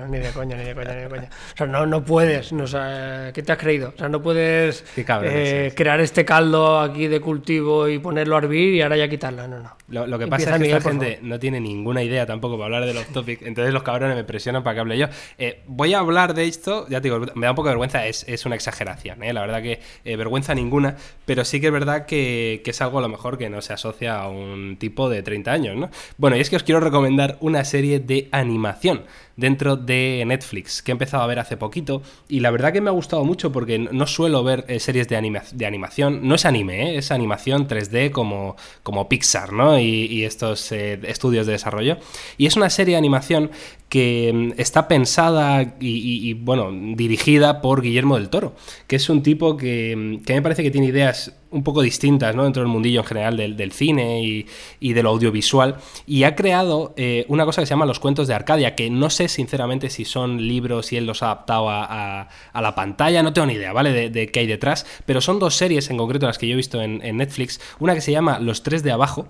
No, ni de coña, ni de coña, ni de coña. O sea, no, no puedes, no, o sea, ¿qué te has creído? O sea, no puedes eh, crear este caldo aquí de cultivo y ponerlo a hervir y ahora ya quitarlo. No, no. Lo, lo que Empieza, pasa es que Miguel, esta gente no tiene ninguna idea tampoco para hablar de los topics, entonces los cabrones me presionan para que hable yo. Eh, voy a hablar de esto, ya te digo, me da un poco de vergüenza, es, es una exageración, ¿eh? la verdad que eh, vergüenza ninguna, pero sí que es verdad que, que es algo a lo mejor que no se asocia a un tipo de 30 años, ¿no? Bueno, y es que os quiero recomendar una serie de animación dentro de Netflix que he empezado a ver hace poquito y la verdad que me ha gustado mucho porque no- suelo ver eh, series de, de animación, no es anime, ¿eh? es animación 3D como, como Pixar ¿no? y, y estos eh, estudios de desarrollo y es una serie de animación que mm, está pensada y, bueno, dirigida por Guillermo del Toro, que es un tipo que, mm, que me parece que tiene ideas un poco distintas ¿no? dentro del mundillo en general del, cine y, y de lo audiovisual y ha creado eh, una cosa que se llama los cuentos de Arcadia que no sé sinceramente si son libros y él los ha adaptado a, a- la pantalla no tengo ni idea ¿vale? de, qué hay detrás pero son dos series en concreto las que yo he visto en Netflix una que se llama Los tres de abajo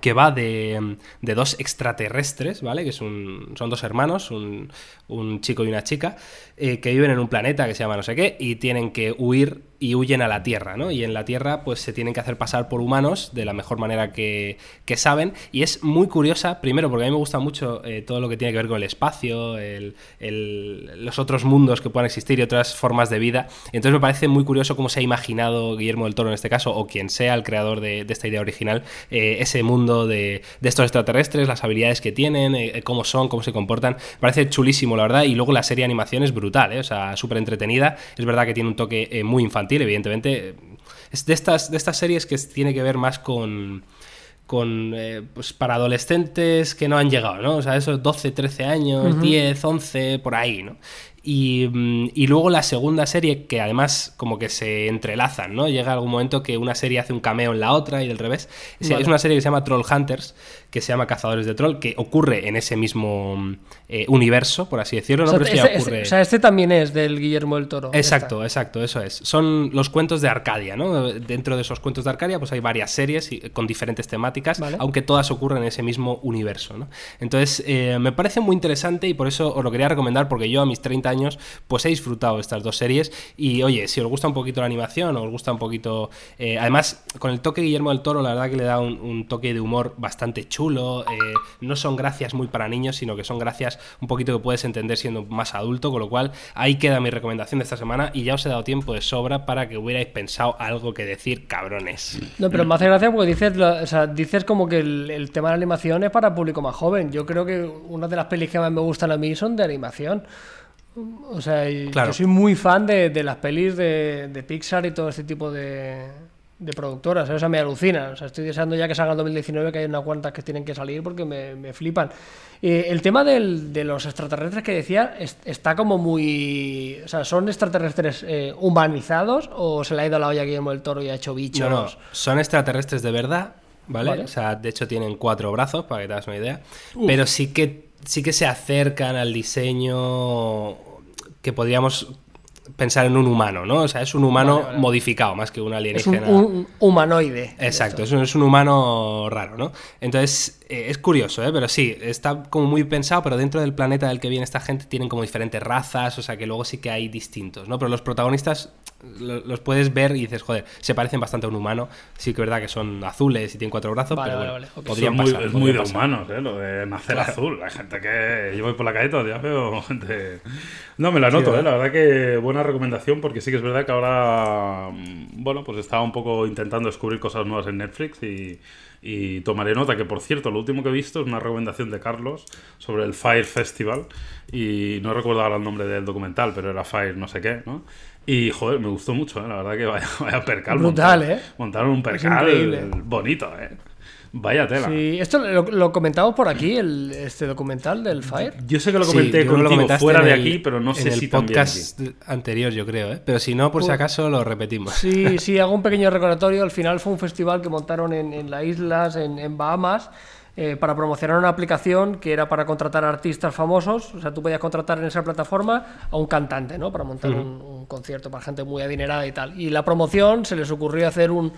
que va de, de dos extraterrestres, ¿vale? Que son dos hermanos, un, un chico y una chica, eh, que viven en un planeta que se llama no sé qué, y tienen que huir y huyen a la Tierra, ¿no? Y en la Tierra, pues se tienen que hacer pasar por humanos de la mejor manera que, que saben. Y es muy curiosa, primero, porque a mí me gusta mucho eh, todo lo que tiene que ver con el espacio, el- los otros mundos que puedan existir y otras formas de vida. Entonces me parece muy curioso cómo se ha imaginado Guillermo del Toro en este caso, o quien sea el creador de, esta idea original, eh, ese mundo de, estos extraterrestres, las habilidades que tienen, eh, cómo son, cómo se comportan. Parece chulísimo, la verdad. Y luego la serie de animación es brutal, o sea, súper entretenida. Es verdad que tiene un toque muy infantil, evidentemente. Es de estas, de estas series que tiene que ver más con con eh, pues para adolescentes que no han llegado, ¿no? O sea, esos 12, 13 años, 10, 11, por ahí, ¿no? Y, mm, y luego la segunda serie, que además como que se entrelazan, ¿no? Llega algún momento que una serie hace un cameo en la otra y del revés. Es, Vale. es una serie que se llama Troll Hunters, que se llama Cazadores de Troll, que ocurre en ese mismo eh, universo, por así decirlo, ¿no? o, sea, ya este, ocurre... este- o sea, este también es del Guillermo del Toro. Exacto, Esta. exacto, eso es. Son los cuentos de Arcadia, ¿no? Dentro de esos cuentos de Arcadia, pues hay varias series y- con diferentes temáticas, Vale. aunque todas ocurren en ese mismo universo, ¿no? Entonces, eh, me parece muy interesante y por eso os lo quería recomendar, porque yo a mis 30 años, pues he disfrutado estas dos series. Y oye, si os gusta un poquito la animación, o os gusta un poquito. eh, además, con el toque Guillermo del Toro, la verdad que le da un, un toque de humor bastante chulo. Eh, no son gracias muy para niños, sino que son gracias un poquito que puedes entender siendo más adulto. Con lo cual, ahí queda mi recomendación de esta semana. Y ya os he dado tiempo de sobra para que hubierais pensado algo que decir, cabrones. No, pero me hace gracia porque dices, o sea, dices como que el, el tema de la animación es para público más joven. Yo creo que una de las pelis que más me gustan a mí son de animación. O sea, Claro. yo soy muy fan de, de las pelis de, de Pixar y todo este tipo de, de productoras. ¿eh? O sea, me alucinan. O sea, estoy deseando ya que salga en 2019, que hay unas cuantas que tienen que salir porque me, me flipan. Eh, el tema del- de los extraterrestres que decía es- está como muy... O sea, ¿son extraterrestres eh, humanizados o se le ha ido la olla a Guillermo del Toro y ha hecho bichos? No, no, son extraterrestres de verdad, ¿vale? Vale. O sea, de hecho tienen cuatro brazos, para que te hagas una idea. Pero sí que, sí que se acercan al diseño que podríamos pensar en un humano, ¿no? O sea, es un humano Vale, vale. modificado más que un Es un, alienígena. un humanoide. Exacto, es un, es un humano raro, ¿no? Entonces, eh, es curioso, ¿eh? Pero sí, está como muy pensado, pero dentro del planeta del que viene esta gente tienen como diferentes razas, o sea que luego sí que hay distintos, ¿no? Pero los protagonistas lo- los puedes ver y dices, joder, se parecen bastante a un humano. Sí que es verdad que son azules y tienen cuatro brazos, Vale, pero vale, bueno, vale, podrían muy- pasar, es muy de pasar. humanos, ¿eh? Lo de nacer azul. Hay gente que. Yo voy por la calle todo el día, veo gente. No, me la noto, ¿verdad? ¿eh? La verdad que buena recomendación, porque sí que es verdad que ahora. mm, Bueno, pues estaba un poco intentando descubrir cosas nuevas en Netflix y. Y tomaré nota que, por cierto, lo último que he visto es una recomendación de Carlos sobre el Fire Festival. Y no recuerdo ahora el nombre del documental, pero era Fire no sé qué, ¿no? Y, joder, me gustó mucho, ¿eh? La verdad que vaya, vaya percal. Brutal, montaron. ¿eh? Montaron un percal bonito, ¿eh? Vaya tela. Sí, esto lo, lo comentamos por aquí, el, este documental del Fire. Yo sé que lo Sí, comenté lo contigo comentaste fuera de el- aquí, pero no en sé el si también podcast aquí. anterior, yo creo, ¿eh? Pero si no, por si Pues- acaso lo repetimos. Sí, sí, hago un pequeño recordatorio. Al final fue un festival que montaron en, en las islas, en, en Bahamas, eh, para promocionar una aplicación que era para contratar a artistas famosos. O sea, tú podías contratar en esa plataforma a un cantante, ¿no? Para montar un, un concierto para gente muy adinerada y tal. Y la promoción se les ocurrió hacer un,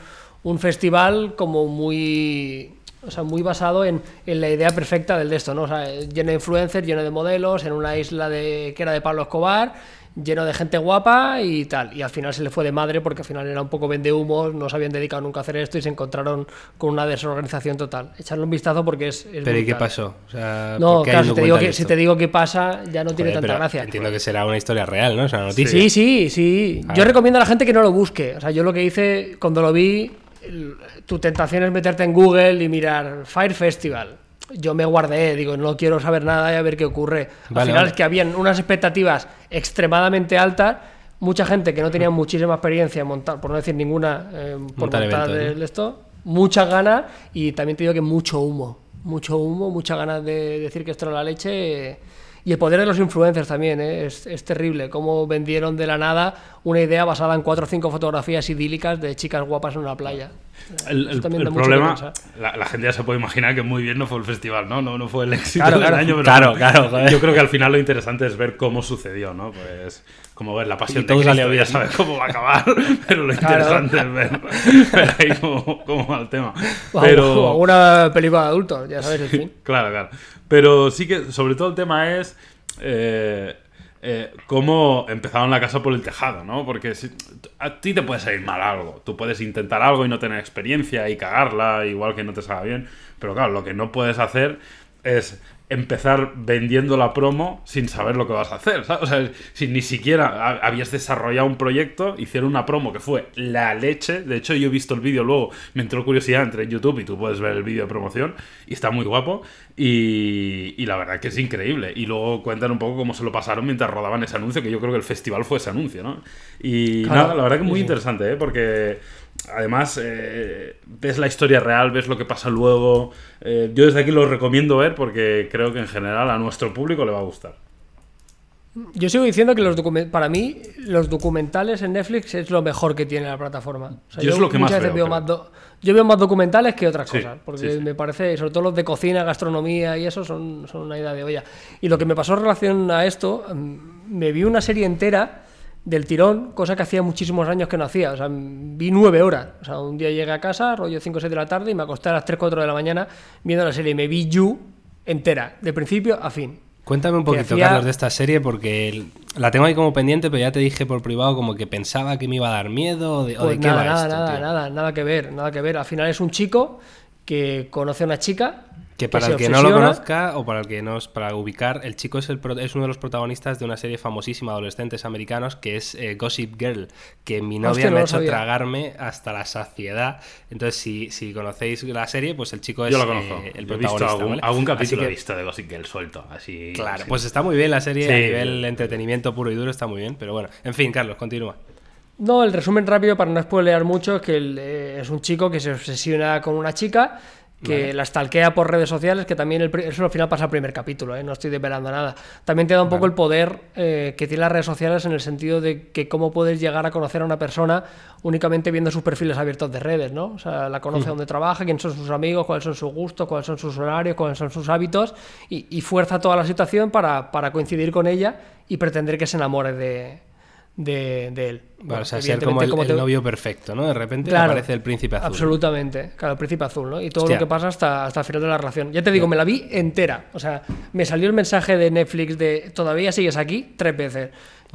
un festival como muy. O sea, muy basado en, en la idea perfecta del de esto, ¿no? O sea, lleno de influencers, lleno de modelos, en una isla de, que era de Pablo Escobar, lleno de gente guapa y tal. Y al final se le fue de madre porque al final era un poco vende humos, no se habían dedicado nunca a hacer esto y se encontraron con una desorganización total. Echarle un vistazo porque es. es Pero ¿y qué pasó? O sea, No, ¿por qué hay claro, si te, digo que, si te digo qué pasa, ya no tiene tanta gracia. Entiendo que será una historia real, ¿no? Es una noticia. Sí, sí, sí. Yo recomiendo a la gente que no lo busque. O sea, yo lo que hice cuando lo vi, tu tentación es meterte en Google y mirar Fire Festival. Yo me guardé, digo, no quiero saber nada y a ver qué ocurre. Al Vale, final vale. es que habían unas expectativas extremadamente altas, mucha gente que no tenía muchísima experiencia en montar, por no decir ninguna, eh, por Montar montar, eventos, el- esto, muchas ganas y también te digo que mucho humo, mucho humo, muchas ganas de decir que esto era la leche. eh, y el poder de los influencers también, ¿eh? es, es terrible. Cómo vendieron de la nada una idea basada en cuatro o cinco fotografías idílicas de chicas guapas en una playa. El, Eso el- también el da mucho que problema, la, la gente ya se puede imaginar que muy bien no fue el festival, ¿no? No, no fue el éxito Claro, del claro. año, pero Claro, claro, yo creo que al final lo interesante es ver cómo sucedió, ¿no? Pues como ver la pasión Y de Cristo, salió ya sabes cómo va a acabar, pero lo Claro. interesante es ver, ver ahí cómo, cómo va el tema. O Pero, alguna película de adultos, ya sabes el fin. Claro, claro. Pero sí que, sobre todo, el tema es eh, eh, cómo empezaron la casa por el tejado, ¿no? Porque si- a ti te puede salir mal algo. Tú puedes intentar algo y no tener experiencia y cagarla, igual que no te salga bien. Pero claro, lo que no puedes hacer es empezar vendiendo la promo sin saber lo que vas a hacer, ¿sabes? O sea, si ni siquiera ha- habías desarrollado un proyecto, hicieron una promo que fue la leche. De hecho, yo he visto el vídeo luego, me entró curiosidad, entré en YouTube y tú puedes ver el vídeo de promoción y está muy guapo. Y, y la verdad que es increíble. Y luego cuentan un poco cómo se lo pasaron mientras rodaban ese anuncio, que yo creo que el festival fue ese anuncio, ¿no? Y Claro, nada, la verdad que muy interesante, ¿eh? Porque además eh, ves la historia real, ves lo que pasa luego. Eh, yo desde aquí lo recomiendo ver porque creo que en general a nuestro público le va a gustar. Yo sigo diciendo que los para mí los documentales en Netflix es lo mejor que tiene la plataforma. O sea, Yo es lo que más veo, más yo veo más documentales que otras Sí, cosas, porque sí, sí. me parece, sobre todo los de cocina, gastronomía y eso son, son una idea de olla. Y lo que me pasó en relación a esto, mm, me vi una serie entera del tirón, cosa que hacía muchísimos años que no hacía. O sea, vi nueve horas. O sea, un día llegué a casa, rollo 5 o 6 de la tarde, y me acosté a las 3 4 de la mañana viendo la serie. Me vi You entera, de principio a fin. Cuéntame un poquito, hacía- Carlos, de esta serie, porque La tengo ahí como pendiente, pero ya te dije por privado como que pensaba que me iba a dar miedo. De, ¿O Pues de qué nada, va nada, esto, nada, tío? nada, nada que ver, nada que ver. Al final es un chico que conoce a una chica. Que para el que no lo conozca o para el que no es para ubicar, el chico es, el pro- es uno de los protagonistas de una serie famosísima de adolescentes americanos que es eh, Gossip Girl, que mi novia Hostia, no me ha hecho sabía. tragarme hasta la saciedad. Entonces, si, si conocéis la serie, pues el chico es Yo lo eh, conozco. el Yo he protagonista. visto algún, ¿vale? algún Así capítulo que- he visto de Gossip Girl suelto. Así, Claro, así. pues está muy bien la serie Sí. a nivel entretenimiento puro y duro, está muy bien. Pero bueno, en fin, Carlos, continúa. No, el resumen rápido para no spoilear mucho es que eh, es un chico que se obsesiona con una chica que la stalkea por redes sociales, que también el, eso al final pasa al primer capítulo, ¿eh? no estoy desvelando nada. También te da un poco el poder eh, que tiene las redes sociales en el sentido de que cómo puedes llegar a conocer a una persona únicamente viendo sus perfiles abiertos de redes, ¿no? O sea, la conoce dónde trabaja, quiénes son sus amigos, cuáles son sus gustos, cuáles son sus horarios, cuáles son sus hábitos y, y fuerza toda la situación para, para coincidir con ella y pretender que se enamore de, de, de él. O sea, ser como el, como el te- novio perfecto, ¿no? De repente Claro, aparece el príncipe azul. Absolutamente, claro, el príncipe azul, ¿no? Y todo Hostia. lo que pasa hasta, hasta el final de la relación. Ya te digo, me la vi entera. O sea, me salió el mensaje de Netflix de todavía sigues aquí tres veces.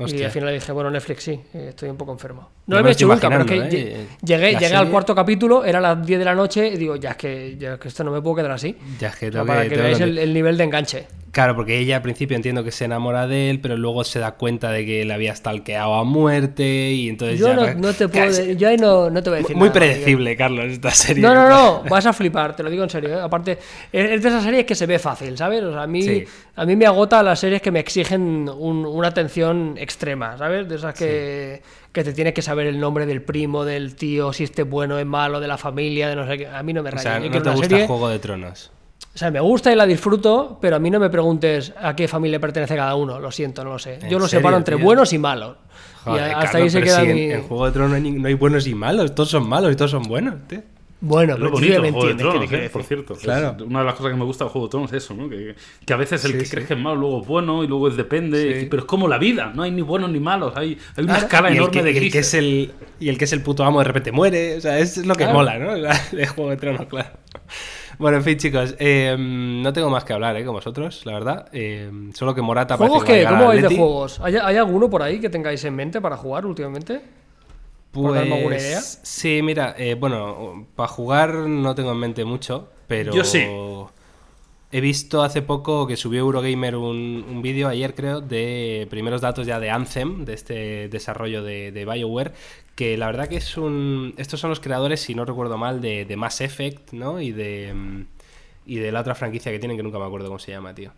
Y al final le dije, bueno, Netflix sí, eh, estoy un poco enfermo. No lo lo hecho nunca, pero que ¿eh? llegué, La llegué al cuarto capítulo, era las 10 de la noche, y digo, ya es que, ya es que esto no me puedo quedar así. Ya es que tengo para que- tengo veáis el nivel de enganche. Claro, porque ella al principio entiendo que se enamora de él, pero luego se da cuenta de que le había stalkeado a muerte y entonces Yo ya... no, no te puedo, Casi- yo ahí no, no te voy a decir Muy nada, predecible, Carlos, esta serie. No, no, no, vas a flipar, te lo digo en serio. ¿eh? Aparte, es de esas series que se ve fácil, ¿sabes? O sea, a mí, Sí. a mí me agota las series que me exigen un- una atención extrema, ¿sabes? De esas que, que te tienes que saber el nombre del primo, del tío, si este es bueno, es malo, de la familia, de no sé qué. A mí no me O raya. sea, no te gusta serie- Juego de Tronos. O sea, me gusta y la disfruto, pero a mí no me preguntes a qué familia pertenece cada uno. Lo siento, no lo sé. ¿En Yo lo serio, separo entre tío? buenos y malos. Joder, y hasta Carlos, ahí se queda si en- mi... En, Juego de Tronos no hay, no hay buenos y malos, todos son malos y todos son buenos, tío. Bueno, pero tú bonito me Juego de entiendes Tronos, quiero eh, por cierto. Claro. Es una de las cosas que me gusta del Juego de Tronos es eso, ¿no? Que, que a veces el Sí, que sí. crees que es malo luego es bueno y luego es depende. Sí. Pero es como la vida, no hay ni buenos ni malos. Hay, hay una Claro. escala y, enorme que, de y el que grises. es el y el que es el puto amo de repente muere, o sea, es lo que Claro. mola, ¿no? De Juego de Tronos, claro. Bueno, en fin, chicos, eh, no tengo más que hablar, ¿eh? Con vosotros, la verdad. Eh, solo que Morata ¿Juegos que ¿Cómo vais de juegos? ¿Hay, hay alguno por ahí que tengáis en mente para jugar últimamente? ¿Por darme alguna idea? Pues sí, mira, eh, bueno, para jugar no tengo en mente mucho, pero Yo sí. he visto hace poco que subió Eurogamer un, un vídeo, ayer creo, de primeros datos ya de Anthem, de este desarrollo de, de BioWare, que la verdad que es un... Estos son los creadores, si no recuerdo mal, de, de Mass Effect, ¿no? Y de, mm, y de la otra franquicia que tienen, que nunca me acuerdo cómo se llama, tío.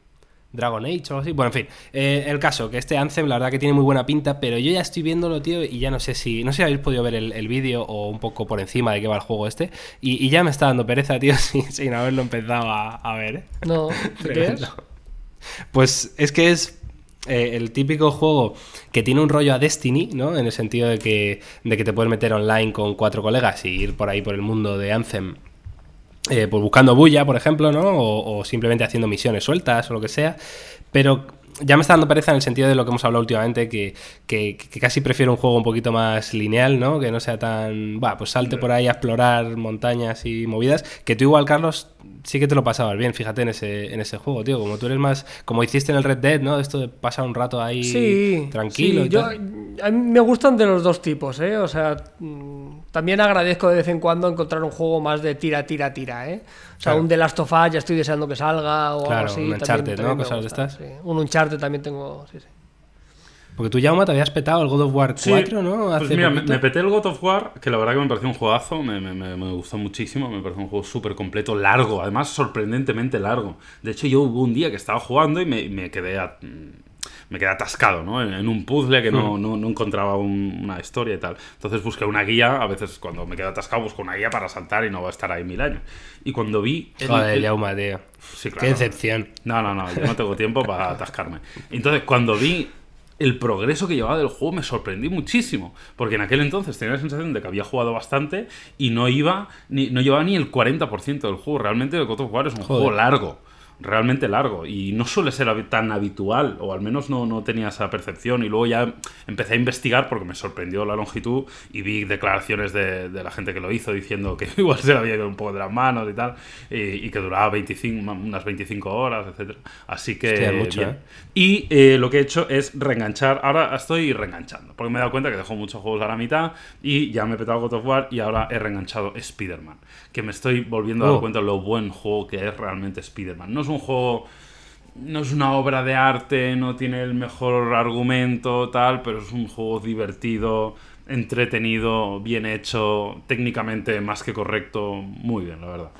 Dragon Age o algo así. Bueno, en fin. eh, el caso, que este Anthem, la verdad que tiene muy buena pinta, pero yo ya estoy viéndolo, tío, y ya no sé si. No sé si habéis podido ver el, el vídeo o un poco por encima de qué va el juego este. Y, y ya me está dando pereza, tío, sin, sin haberlo empezado a, a ver. ¿eh? No, ¿de ¿qué es? Pues es que es eh, el típico juego que tiene un rollo a Destiny, ¿no? En el sentido de que, de que te puedes meter online con cuatro colegas y ir por ahí por el mundo de Anthem. eh, pues buscando bulla, por ejemplo, ¿no? O, o simplemente haciendo misiones sueltas o lo que sea. Pero ya me está dando pereza en el sentido de lo que hemos hablado últimamente, que, que- que casi prefiero un juego un poquito más lineal, ¿no? Que no sea tan. Va, pues salte por ahí a explorar montañas y movidas. Que tú igual, Carlos, sí que te lo pasabas bien, fíjate en ese, en ese juego, tío. Como tú eres más. Como hiciste en el Red Dead, ¿no? Esto de pasar un rato ahí Sí, tranquilo. sí, y yo, tal. a mí me gustan de los dos tipos, ¿eh? O sea, mm, también agradezco de vez en cuando encontrar un juego más de tira, tira, tira, ¿eh? O sea, Claro. un The Last of Us ya estoy deseando que salga o Claro, algo así. un también- Uncharted, ¿no? también me Cosas de gusta, estas. sí. Un Uncharted también tengo, sí, sí. Porque tú, Jauma, te habías petado el God of War 4, Sí, ¿no? Pues Hace mira, me, peté el God of War, que la verdad que me pareció un juegazo, me, me- me- me gustó muchísimo, me pareció un juego súper completo, largo, además sorprendentemente largo. De hecho, yo hubo un día que estaba jugando y me, me quedé a- me quedé atascado, ¿no? En, en un puzzle que Hmm. no, no- no encontraba un- una historia y tal. Entonces busqué una guía, a veces cuando me quedo atascado busco una guía para saltar y no va a estar ahí mil años. Y cuando vi... el- Joder, el- tío. Sí, Qué claro. decepción. No, no, no, yo no tengo tiempo para atascarme. Entonces, cuando vi el progreso que llevaba del juego, me sorprendí muchísimo. Porque en aquel entonces tenía la sensación de que había jugado bastante y no iba ni, no llevaba ni el 40% del juego. Realmente el God of War es un Joder. juego largo. Realmente largo y no suele ser tan habitual, o al menos no, no tenía esa percepción. Y luego ya empecé a investigar porque me sorprendió la longitud y vi declaraciones de, de la gente que lo hizo diciendo que igual se le había ido un poco de las manos y tal, y, y que duraba 25, unas 25 horas, etc. Así que. Hostia, mucho, bien. ¿eh? Y eh, lo que he hecho es reenganchar. Ahora estoy reenganchando, porque me he dado cuenta que dejo muchos juegos a la mitad y ya me he petado God of War y ahora he reenganchado Spider-Man. Que me estoy volviendo a dar Oh. cuenta de lo buen juego que es realmente Spider-Man. No es un juego. No es una obra de arte, no tiene el mejor argumento, tal, pero es un juego divertido, entretenido, bien hecho, técnicamente más que correcto. Muy bien, la verdad.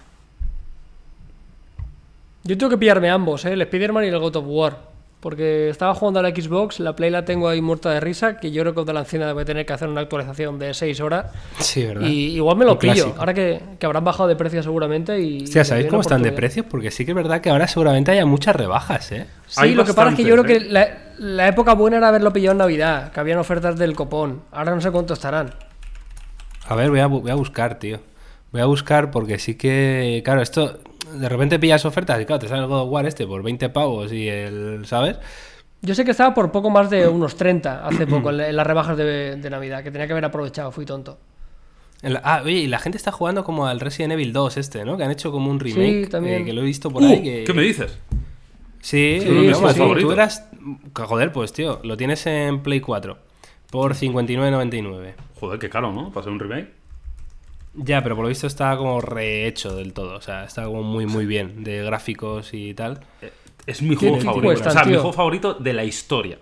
Yo tengo que pillarme ambos, ¿eh? el Spider-Man y el God of War. Porque estaba jugando a la Xbox, la Play la tengo ahí muerta de risa, que yo creo que con la encina voy a tener que hacer una actualización de 6 horas. Sí, ¿verdad? Y igual me lo Un pillo. clásico. Ahora que, que habrán bajado de precio seguramente. Y, Hostia, ¿sabéis cómo están de precios? Porque sí que es verdad que ahora seguramente haya muchas rebajas, ¿eh? Sí, Hay lo que pasa es que yo creo que la, la época buena era haberlo pillado en Navidad, que habían ofertas del copón. Ahora no sé cuánto estarán. A ver, voy a, bu- voy a buscar, tío. Voy a buscar porque sí que, claro, esto, de repente pillas ofertas y claro, te sale el God of War este por 20 pavos y el, ¿sabes? Yo sé que estaba por poco más de unos 30 hace poco en, la- en las rebajas de, de Navidad, que tenía que haber aprovechado, fui tonto. La- ah, oye, y la gente está jugando como al Resident Evil 2 este, ¿no? Que han hecho como un remake, también. eh, que lo he visto por Uh, ahí. Que... ¿Qué me dices? Sí, Sí, no, sí, sí, sí. tú eras... Joder, pues tío, lo tienes en Play 4 por 59.99. Joder, qué caro, ¿no? Para ser un remake. Ya, pero por lo visto está como rehecho del todo, o sea, está como muy muy bien de gráficos y tal. Es mi ¿Qué juego favorito. o sea, mi juego favorito de la historia.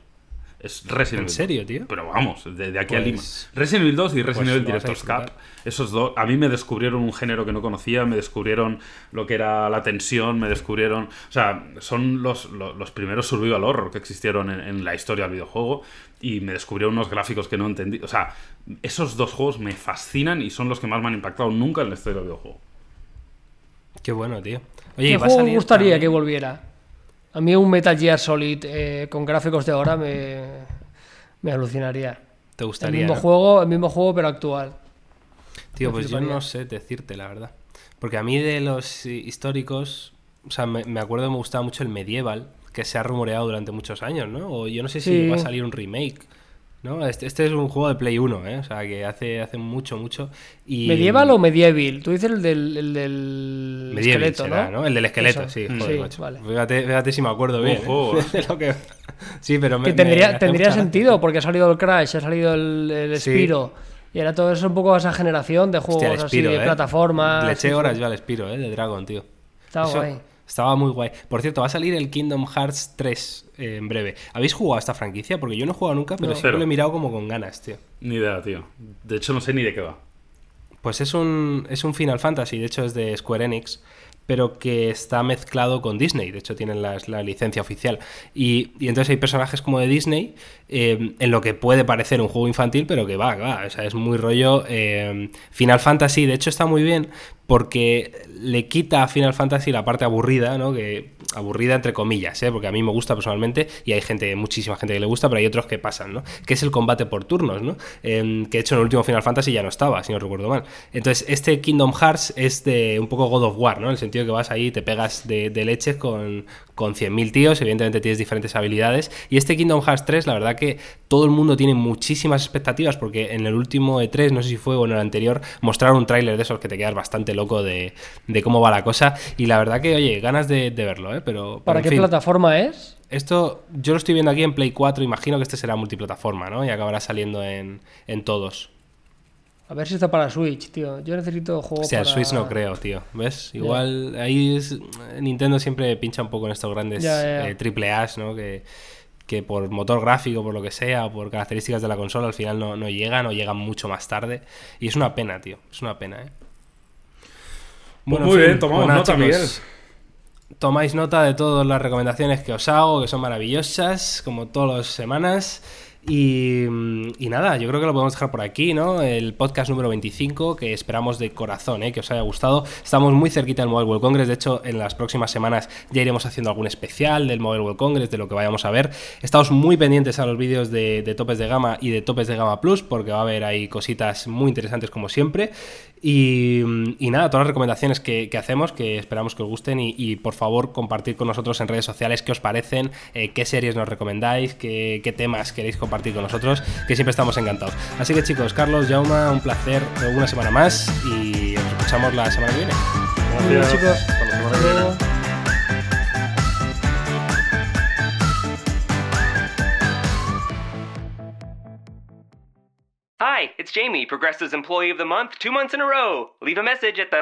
Es Resident ¿En Evil. serio, tío? Pero vamos, de, de aquí a Pues- Lima. Resident Evil 2 y Resident pues Evil vas a Director's Cut. Esos dos, a mí me descubrieron un género que no conocía, me descubrieron lo que era la tensión, me descubrieron. O sea, son los, los, los primeros survival horror que existieron en, en la historia del videojuego y me descubrieron unos gráficos que no entendí. O sea, esos dos juegos me fascinan y son los que más me han impactado nunca en la historia del videojuego. Qué bueno, tío. Oye, ¿Qué y va a juego me gustaría también- que volviera? A mí un Metal Gear Solid eh, con gráficos de ahora me, me alucinaría. Te El gustaría. mismo, ¿no? juego, el mismo juego, pero actual. Tío, Me pues yo no sé decirte, la verdad. Porque a mí de los históricos, o sea, me, me acuerdo que me gustaba mucho el medieval, que se ha rumoreado durante muchos años, ¿no? O yo no sé si Sí. va a salir un remake. ¿no? Este, este es un juego de Play 1, ¿eh? O sea, que hace, hace mucho, mucho. Y... ¿Medieval o medieval? Tú dices el del, el del Medieval esqueleto, será, ¿no? El del esqueleto, Eso. sí. Mm. Joder, Sí, macho. vale. Fíjate, fíjate si me acuerdo bien. ¿eh? juego, ¿eh? de lo que- Sí, pero me, Que tendría, tendría sentido, porque ha salido el Crash, ha salido el, el Sí. Spiro. Y era todo eso un poco esa generación de juegos Hostia, así de ¿eh? plataformas. Le eché horas yo al Spiro, ¿eh? De Dragon, tío. Eso guay. Estaba muy guay. Por cierto, va a salir el Kingdom Hearts 3 eh, en breve. ¿Habéis jugado a esta franquicia? Porque yo no he jugado nunca, pero No. lo he mirado como con ganas, tío. Ni idea, tío. De hecho, no sé ni de qué va. Pues es un, es un Final Fantasy, de hecho es de Square Enix, pero que está mezclado con Disney, de hecho tienen la, licencia oficial. Y, y entonces hay personajes como de Disney, eh, en lo que puede parecer un juego infantil, pero que va, va, o sea, es muy rollo eh, Final Fantasy, de hecho está muy bien porque le quita a Final Fantasy la parte aburrida, ¿no? Que, aburrida entre comillas, ¿eh? porque a mí me gusta personalmente y hay gente, muchísima gente que le gusta, pero hay otros que pasan, ¿no? Que es el combate por turnos, ¿no? Em, que de hecho en el último Final Fantasy ya no estaba, si no recuerdo mal. Entonces, este Kingdom Hearts es de un poco God of War, ¿no? En el sentido que vas ahí y te pegas de, de leches con, con 100.000 tíos, evidentemente tienes diferentes habilidades. Y este Kingdom Hearts 3, la verdad que todo el mundo tiene muchísimas expectativas porque en el último E3, no sé si fue o en el anterior, mostraron un tráiler de esos que te quedas bastante loco de, de cómo va la cosa. Y la verdad que, oye, ganas de, de verlo, ¿eh? Pero, ¿Para qué fin. plataforma es? Esto yo lo estoy viendo aquí en Play 4, imagino que este será multiplataforma, ¿no? Y acabará saliendo en, en todos. A ver si está para Switch, tío. Yo necesito juego O sea, el para... Switch no creo, tío. ¿Ves? Igual ahí es- Nintendo siempre pincha un poco en estos grandes eh, triple A's, ¿no? Que, que por motor gráfico, por lo que sea, o por características de la consola, al final no, no llegan o llegan mucho más tarde. Y es una pena, tío. Es una pena, ¿eh? Pues muy fin. bien, tomamos nota, chicos. Miguel. Tomáis nota de todas las recomendaciones que os hago, que son maravillosas, como todas las semanas. Y, nada, yo creo que lo podemos dejar por aquí, ¿no? El podcast número 25, que esperamos de corazón, ¿eh? que os haya gustado. Estamos muy cerquita del Mobile World Congress, de hecho, en las próximas semanas ya iremos haciendo algún especial del Mobile World Congress, de lo que vayamos a ver. Estamos muy pendientes a los vídeos de, topes de gama y de topes de gama plus, porque va a haber ahí cositas muy interesantes como siempre. Y, nada, todas las recomendaciones que, hacemos, que esperamos que os gusten y, y, por favor compartir con nosotros en redes sociales qué os parecen, eh, qué series nos recomendáis, qué, qué, temas queréis compartir con nosotros, que siempre estamos encantados. Así que chicos, Carlos, Jauma, un placer una semana más y nos escuchamos la semana que viene. Gracias, chicos. Hasta la semana que viene. Hi, it's Jamie, Progressive's Employee of the Month, two months in a row. Leave a message at the.